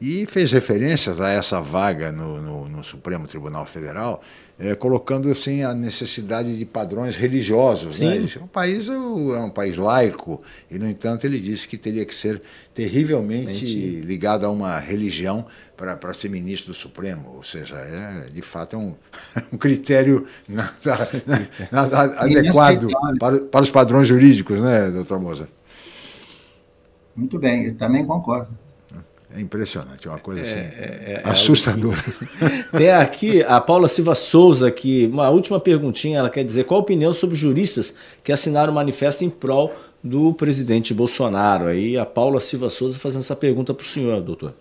E fez referências a essa vaga no, no, no Supremo Tribunal Federal é, colocando assim a necessidade de padrões religiosos. Né? Sim. Né? O país é, é um país laico e, no entanto, ele disse que teria que ser terrivelmente Mente. ligado a uma religião para ser ministro do Supremo. Ou seja, é, de fato é um, um critério nada, nada adequado para, para os padrões jurídicos, né, doutor Moza? Muito bem, eu também concordo. É impressionante, é uma coisa é, assim é, é, assustadora. Tem aqui a Paula Silva Souza aqui, uma última perguntinha, ela quer dizer qual a opinião sobre juristas que assinaram o manifesto em prol do presidente Bolsonaro. Aí a Paula Silva Souza fazendo essa pergunta para o senhor, doutor.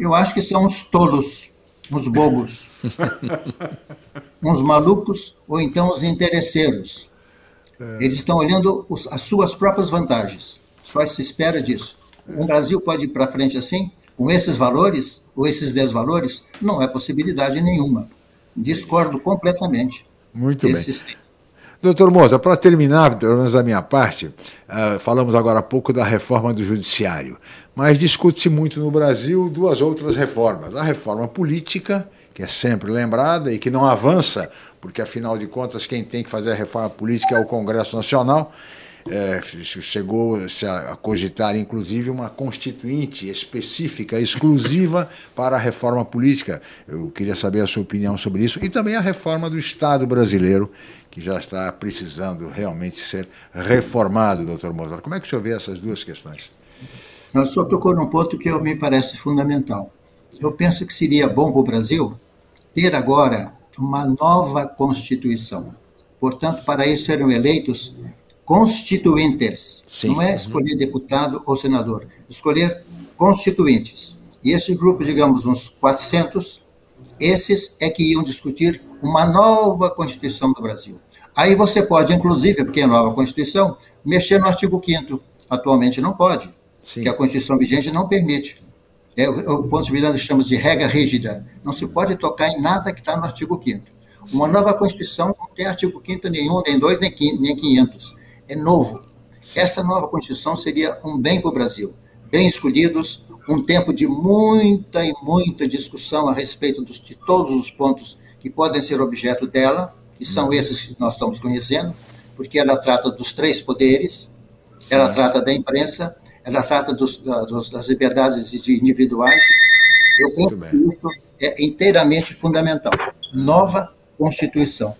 Eu acho que são os tolos, os bobos, uns malucos ou então os interesseiros. É. Eles estão olhando os, as suas próprias vantagens. Só se espera disso. O Brasil pode ir para frente assim, com esses valores ou esses desvalores? Não é possibilidade nenhuma. Discordo completamente. Muito bem. Sistema. Doutor Moza, para terminar, pelo menos da minha parte, uh, falamos agora há pouco da reforma do judiciário, mas discute-se muito no Brasil duas outras reformas. A reforma política, que é sempre lembrada e que não avança, porque afinal de contas quem tem que fazer a reforma política é o Congresso Nacional, é, chegou-se a cogitar, inclusive, uma constituinte específica, exclusiva para a reforma política. Eu queria saber a sua opinião sobre isso. E também a reforma do Estado brasileiro, que já está precisando realmente ser reformado, doutor Mozart. Como é que o senhor vê essas duas questões? O senhor tocou num ponto que me parece fundamental. Eu penso que seria bom para o Brasil ter agora uma nova Constituição. Portanto, para isso serão eleitos constituintes. Sim. Não é escolher uhum. deputado ou senador, escolher constituintes. E esse grupo, digamos, uns 400, esses é que iam discutir uma nova Constituição do Brasil. Aí você pode, inclusive, porque é nova Constituição, mexer no artigo 5 Atualmente não pode, Sim. que a Constituição vigente não permite. É o ponto de que chamamos de regra rígida. Não se pode tocar em nada que está no artigo 5 Uma nova Constituição não tem artigo 5 nenhum, nem 2, nem 500 é novo. Essa nova Constituição seria um bem para o Brasil. Bem escolhidos, um tempo de muita e muita discussão a respeito dos, de todos os pontos que podem ser objeto dela, que são uhum. esses que nós estamos conhecendo, porque ela trata dos três poderes, ela trata da imprensa, ela trata dos, dos, das liberdades individuais. Eu penso que isso é inteiramente fundamental. Nova Constituição.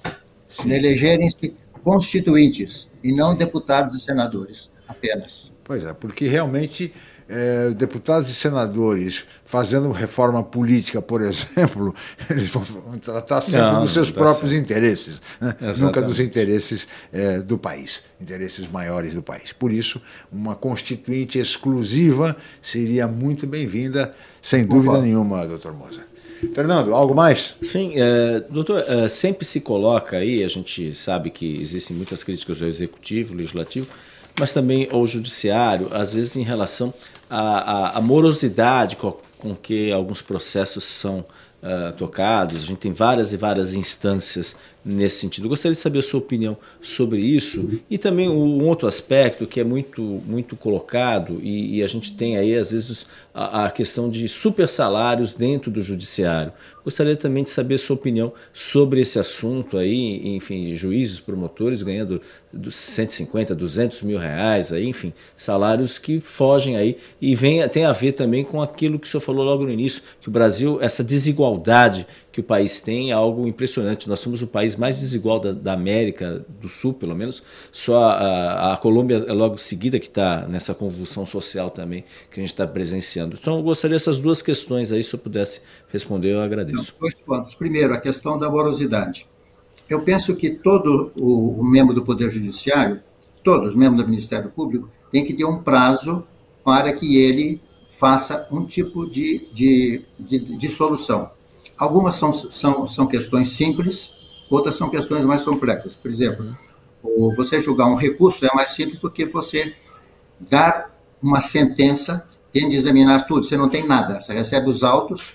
Elegerem-se constituintes e não deputados e senadores apenas. Pois é, porque realmente é, deputados e senadores fazendo reforma política, por exemplo, eles vão tratar sempre não, dos seus próprios certo. interesses, né? nunca dos interesses é, do país, interesses maiores do país. Por isso, uma constituinte exclusiva seria muito bem-vinda, sem dúvida nenhuma, doutor Moza. Fernando, algo mais? Sim, é, doutor, é, sempre se coloca aí, a gente sabe que existem muitas críticas ao executivo, legislativo, mas também ao judiciário, às vezes em relação à, à, à morosidade com, com, que alguns processos são uh, tocados, a gente tem várias e várias instâncias nesse sentido. Eu gostaria de saber a sua opinião sobre isso e também um outro aspecto que é muito, muito colocado e, e a gente tem aí às vezes a, a, questão de super salários dentro do judiciário. Gostaria também de saber a sua opinião sobre esse assunto aí, enfim, juízes, promotores ganhando 150, 200 mil reais, aí, enfim, salários que fogem aí e vem, tem a ver também com aquilo que o senhor falou logo no início, que o Brasil, essa desigualdade que o país tem é algo impressionante. Nós somos o país mais desigual da, da América do Sul, pelo menos. Só a, a Colômbia é logo seguida que está nessa convulsão social também que a gente está presenciando. Então, eu gostaria dessas duas questões aí, se eu pudesse responder, eu agradeço. Dois pontos. Primeiro, a questão da morosidade. Eu penso que todo o, o membro do Poder Judiciário, todos os membros do Ministério Público, tem que ter um prazo para que ele faça um tipo de, de, de, de solução. Algumas são, são, são questões simples, outras são questões mais complexas. Por exemplo, você julgar um recurso é mais simples do que você dar uma sentença, tem de examinar tudo. Você não tem nada, você recebe os autos,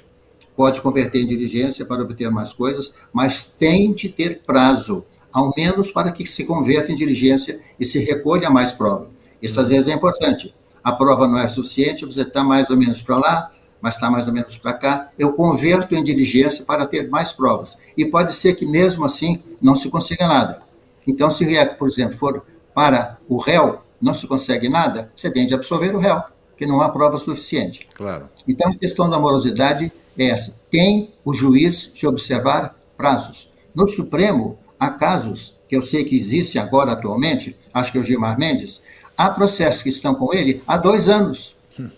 pode converter em diligência para obter mais coisas, mas tem de ter prazo, ao menos para que se converta em diligência e se recolha mais prova. Isso às vezes é importante. A prova não é suficiente, você está mais ou menos para lá, mas está mais ou menos para cá, eu converto em diligência para ter mais provas. E pode ser que mesmo assim não se consiga nada. Então, se, por exemplo, for para o réu, não se consegue nada, você tem de absolver o réu, porque não há prova suficiente. Claro. Então, a questão da morosidade é essa. Tem o juiz de observar prazos. No Supremo, há casos que eu sei que existem agora atualmente, acho que é o Gilmar Mendes, há processos que estão com ele há dois anos hum.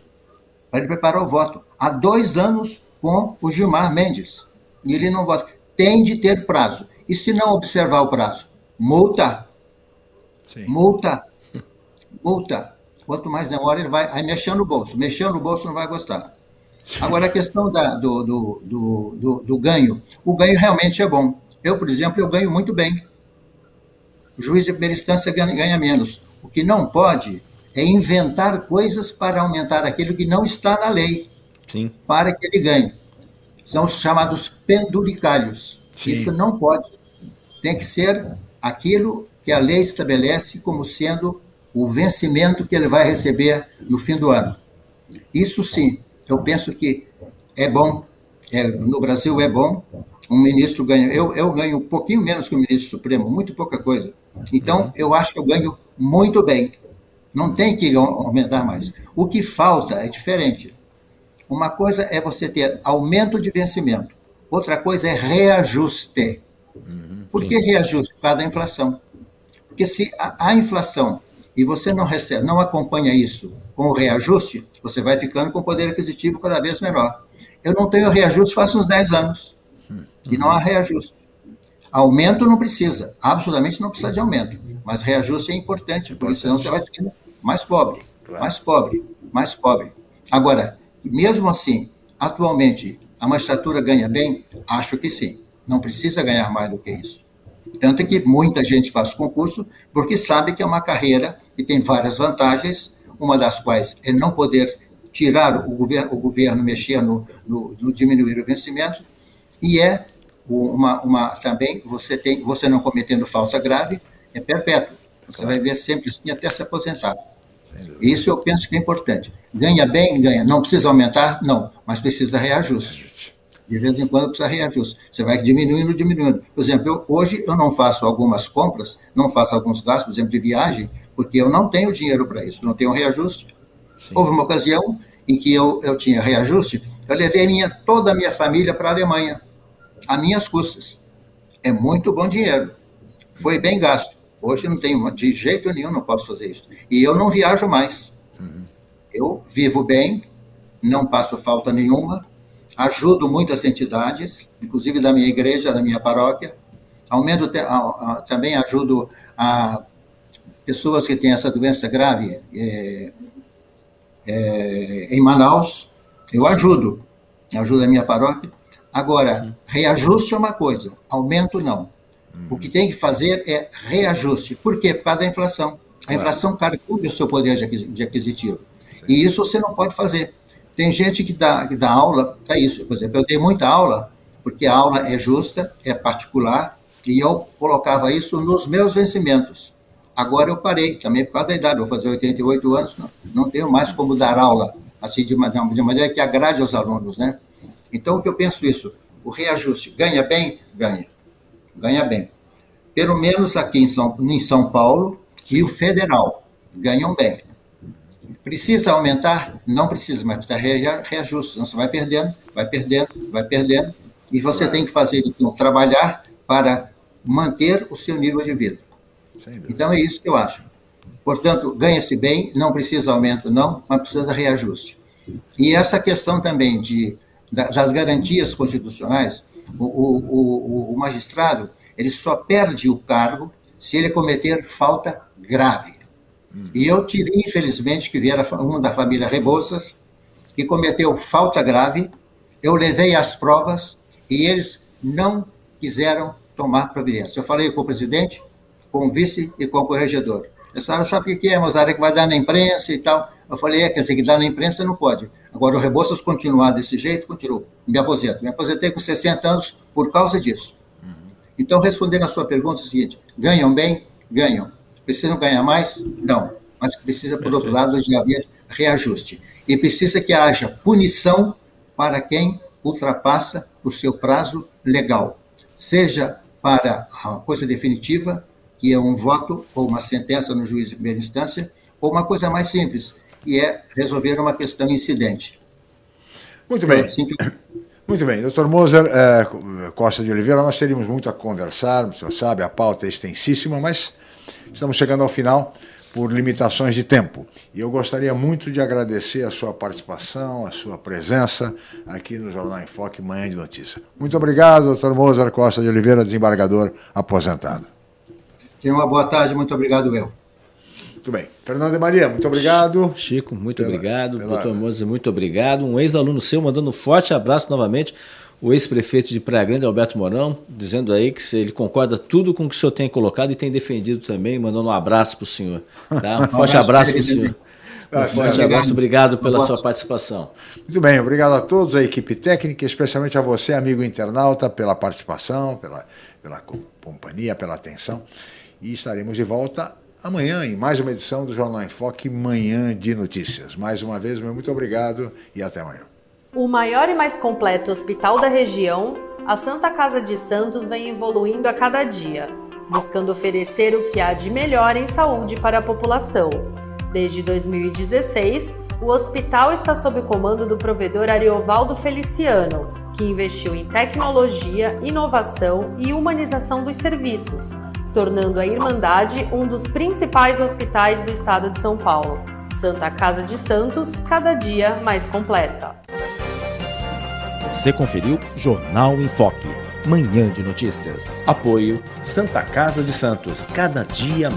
para ele preparar o voto há dois anos com o Gilmar Mendes. E ele não vota. Tem de ter prazo. E se não observar o prazo? Multa. Sim. Multa. Multa. Quanto mais demora, ele vai aí mexendo no bolso. Mexendo no bolso não vai gostar. Sim. Agora, a questão da, do, do, do, do, do ganho. O ganho realmente é bom. Eu, por exemplo, eu ganho muito bem. O juiz de primeira instância ganha, ganha menos. O que não pode é inventar coisas para aumentar aquilo que não está na lei. Sim. para que ele ganhe. São os chamados penduricalhos. Sim. Isso não pode. Tem que ser aquilo que a lei estabelece como sendo o vencimento que ele vai receber no fim do ano. Isso sim, eu penso que é bom. É, no Brasil é bom. Um ministro ganha. Eu, eu ganho um pouquinho menos que o ministro Supremo, muito pouca coisa. Então, uhum. eu acho que eu ganho muito bem. Não tem que aumentar mais. O que falta é diferente. Uma coisa é você ter aumento de vencimento, outra coisa é reajuste. Uhum, Por que reajuste? Por causa da inflação. Porque se a, a inflação e você não recebe, não acompanha isso com o reajuste, você vai ficando com o poder aquisitivo cada vez menor. Eu não tenho reajuste faz uns 10 anos. Uhum. E não há reajuste. Aumento não precisa, absolutamente não precisa de aumento. Mas reajuste é importante, porque senão você vai ficando mais pobre, mais pobre, mais pobre. Agora, mesmo assim, atualmente, a magistratura ganha bem? Acho que sim. Não precisa ganhar mais do que isso. Tanto que muita gente faz concurso porque sabe que é uma carreira que tem várias vantagens, uma das quais é não poder tirar o governo, o governo mexer no, no, no diminuir o vencimento, e é uma, uma, também você tem você não cometendo falta grave é perpétuo. Você vai ver sempre assim até se aposentar. Isso eu penso que é importante. Ganha bem, ganha. Não precisa aumentar? Não, mas precisa reajuste. De vez em quando precisa reajuste. Você vai diminuindo, diminuindo. Por exemplo, eu, hoje eu não faço algumas compras, não faço alguns gastos, por exemplo, de viagem, porque eu não tenho dinheiro para isso, não tenho reajuste. Sim. Houve uma ocasião em que eu, eu tinha reajuste, eu levei minha, toda a minha família para a Alemanha, a minhas custas. É muito bom dinheiro. Foi bem gasto. Hoje não tenho, de jeito nenhum, não posso fazer isso. E eu não viajo mais. Uhum. Eu vivo bem, não passo falta nenhuma, ajudo muitas entidades, inclusive da minha igreja, da minha paróquia. Aumento, também ajudo a pessoas que têm essa doença grave é, é, em Manaus. Eu ajudo, ajudo a minha paróquia. Agora, uhum. reajuste é uma coisa, aumento não. O que tem que fazer é reajuste. Por quê? Por causa da inflação. A inflação calcula o seu poder de aquisitivo. E isso você não pode fazer. Tem gente que dá, que dá aula para isso. Por exemplo, eu dei muita aula porque a aula é justa, é particular, e eu colocava isso nos meus vencimentos. Agora eu parei, também por causa da idade, vou fazer 88 anos, não, não tenho mais como dar aula assim de maneira, de maneira que agrade aos alunos, né? Então, o que eu penso isso, o reajuste ganha bem? Ganha. Ganha bem. Pelo menos aqui em São, em São Paulo e o federal ganham bem. Precisa aumentar? Não precisa, mas precisa reajuste. Senão você vai perdendo, vai perdendo, vai perdendo. E você tem que fazer, então, trabalhar para manter o seu nível de vida. Então é isso que eu acho. Portanto, ganha-se bem, não precisa aumento, não, mas precisa reajuste. E essa questão também de, das garantias constitucionais, o, o, o, magistrado ele só perde o cargo se ele cometer falta grave. Hum. E eu tive, infelizmente, que vier uma da família Rebouças, que cometeu falta grave, eu levei as provas e eles não quiseram tomar providência. Eu falei com o presidente, com o vice e com o corregedor. A senhora sabe o que é, moçada, que vai dar na imprensa e tal. Eu falei, é, quer dizer, que dar na imprensa não pode. Agora, o Rebouças continuar desse jeito, continuo. Me aposento. Me aposentei com 60 anos por causa disso. Uhum. Então, respondendo a sua pergunta, é o seguinte, ganham bem? Ganham. Precisam ganhar mais? Não. Mas precisa, por Perfeito. outro lado, de haver reajuste. E precisa que haja punição para quem ultrapassa o seu prazo legal. Seja para a coisa definitiva, que é um voto ou uma sentença no juiz de primeira instância, ou uma coisa mais simples, que é resolver uma questão incidente. Muito bem. É assim que... Muito bem, doutor Moser é, Costa de Oliveira, nós teríamos muito a conversar, o senhor sabe, a pauta é extensíssima, mas estamos chegando ao final por limitações de tempo. E eu gostaria muito de agradecer a sua participação, a sua presença aqui no Jornal em Foque Manhã de Notícia. Muito obrigado, doutor Moser Costa de Oliveira, desembargador aposentado. Tenha uma boa tarde, muito obrigado, meu. Muito bem. Fernando de Maria, muito obrigado. Chico, muito pela, obrigado. Pela... Doutor Moza, muito obrigado. Um ex-aluno seu mandando um forte abraço novamente. O ex-prefeito de Praia Grande, Alberto Morão, dizendo aí que ele concorda tudo com o que o senhor tem colocado e tem defendido também, mandando um abraço para o senhor. Tá? Um forte abraço para o senhor. Um forte obrigado. abraço, obrigado pela sua participação. Muito bem, obrigado a todos, a equipe técnica, especialmente a você, amigo internauta, pela participação, pela, pela companhia, pela atenção. E estaremos de volta amanhã em mais uma edição do Jornal em Foque, Manhã de Notícias. Mais uma vez, meu muito obrigado e até amanhã. O maior e mais completo hospital da região, a Santa Casa de Santos vem evoluindo a cada dia, buscando oferecer o que há de melhor em saúde para a população. Desde 2016, o hospital está sob o comando do provedor Ariovaldo Feliciano, que investiu em tecnologia, inovação e humanização dos serviços tornando a Irmandade um dos principais hospitais do estado de São Paulo. Santa Casa de Santos, cada dia mais completa. Você conferiu Jornal em Foque, manhã de notícias. Apoio Santa Casa de Santos, cada dia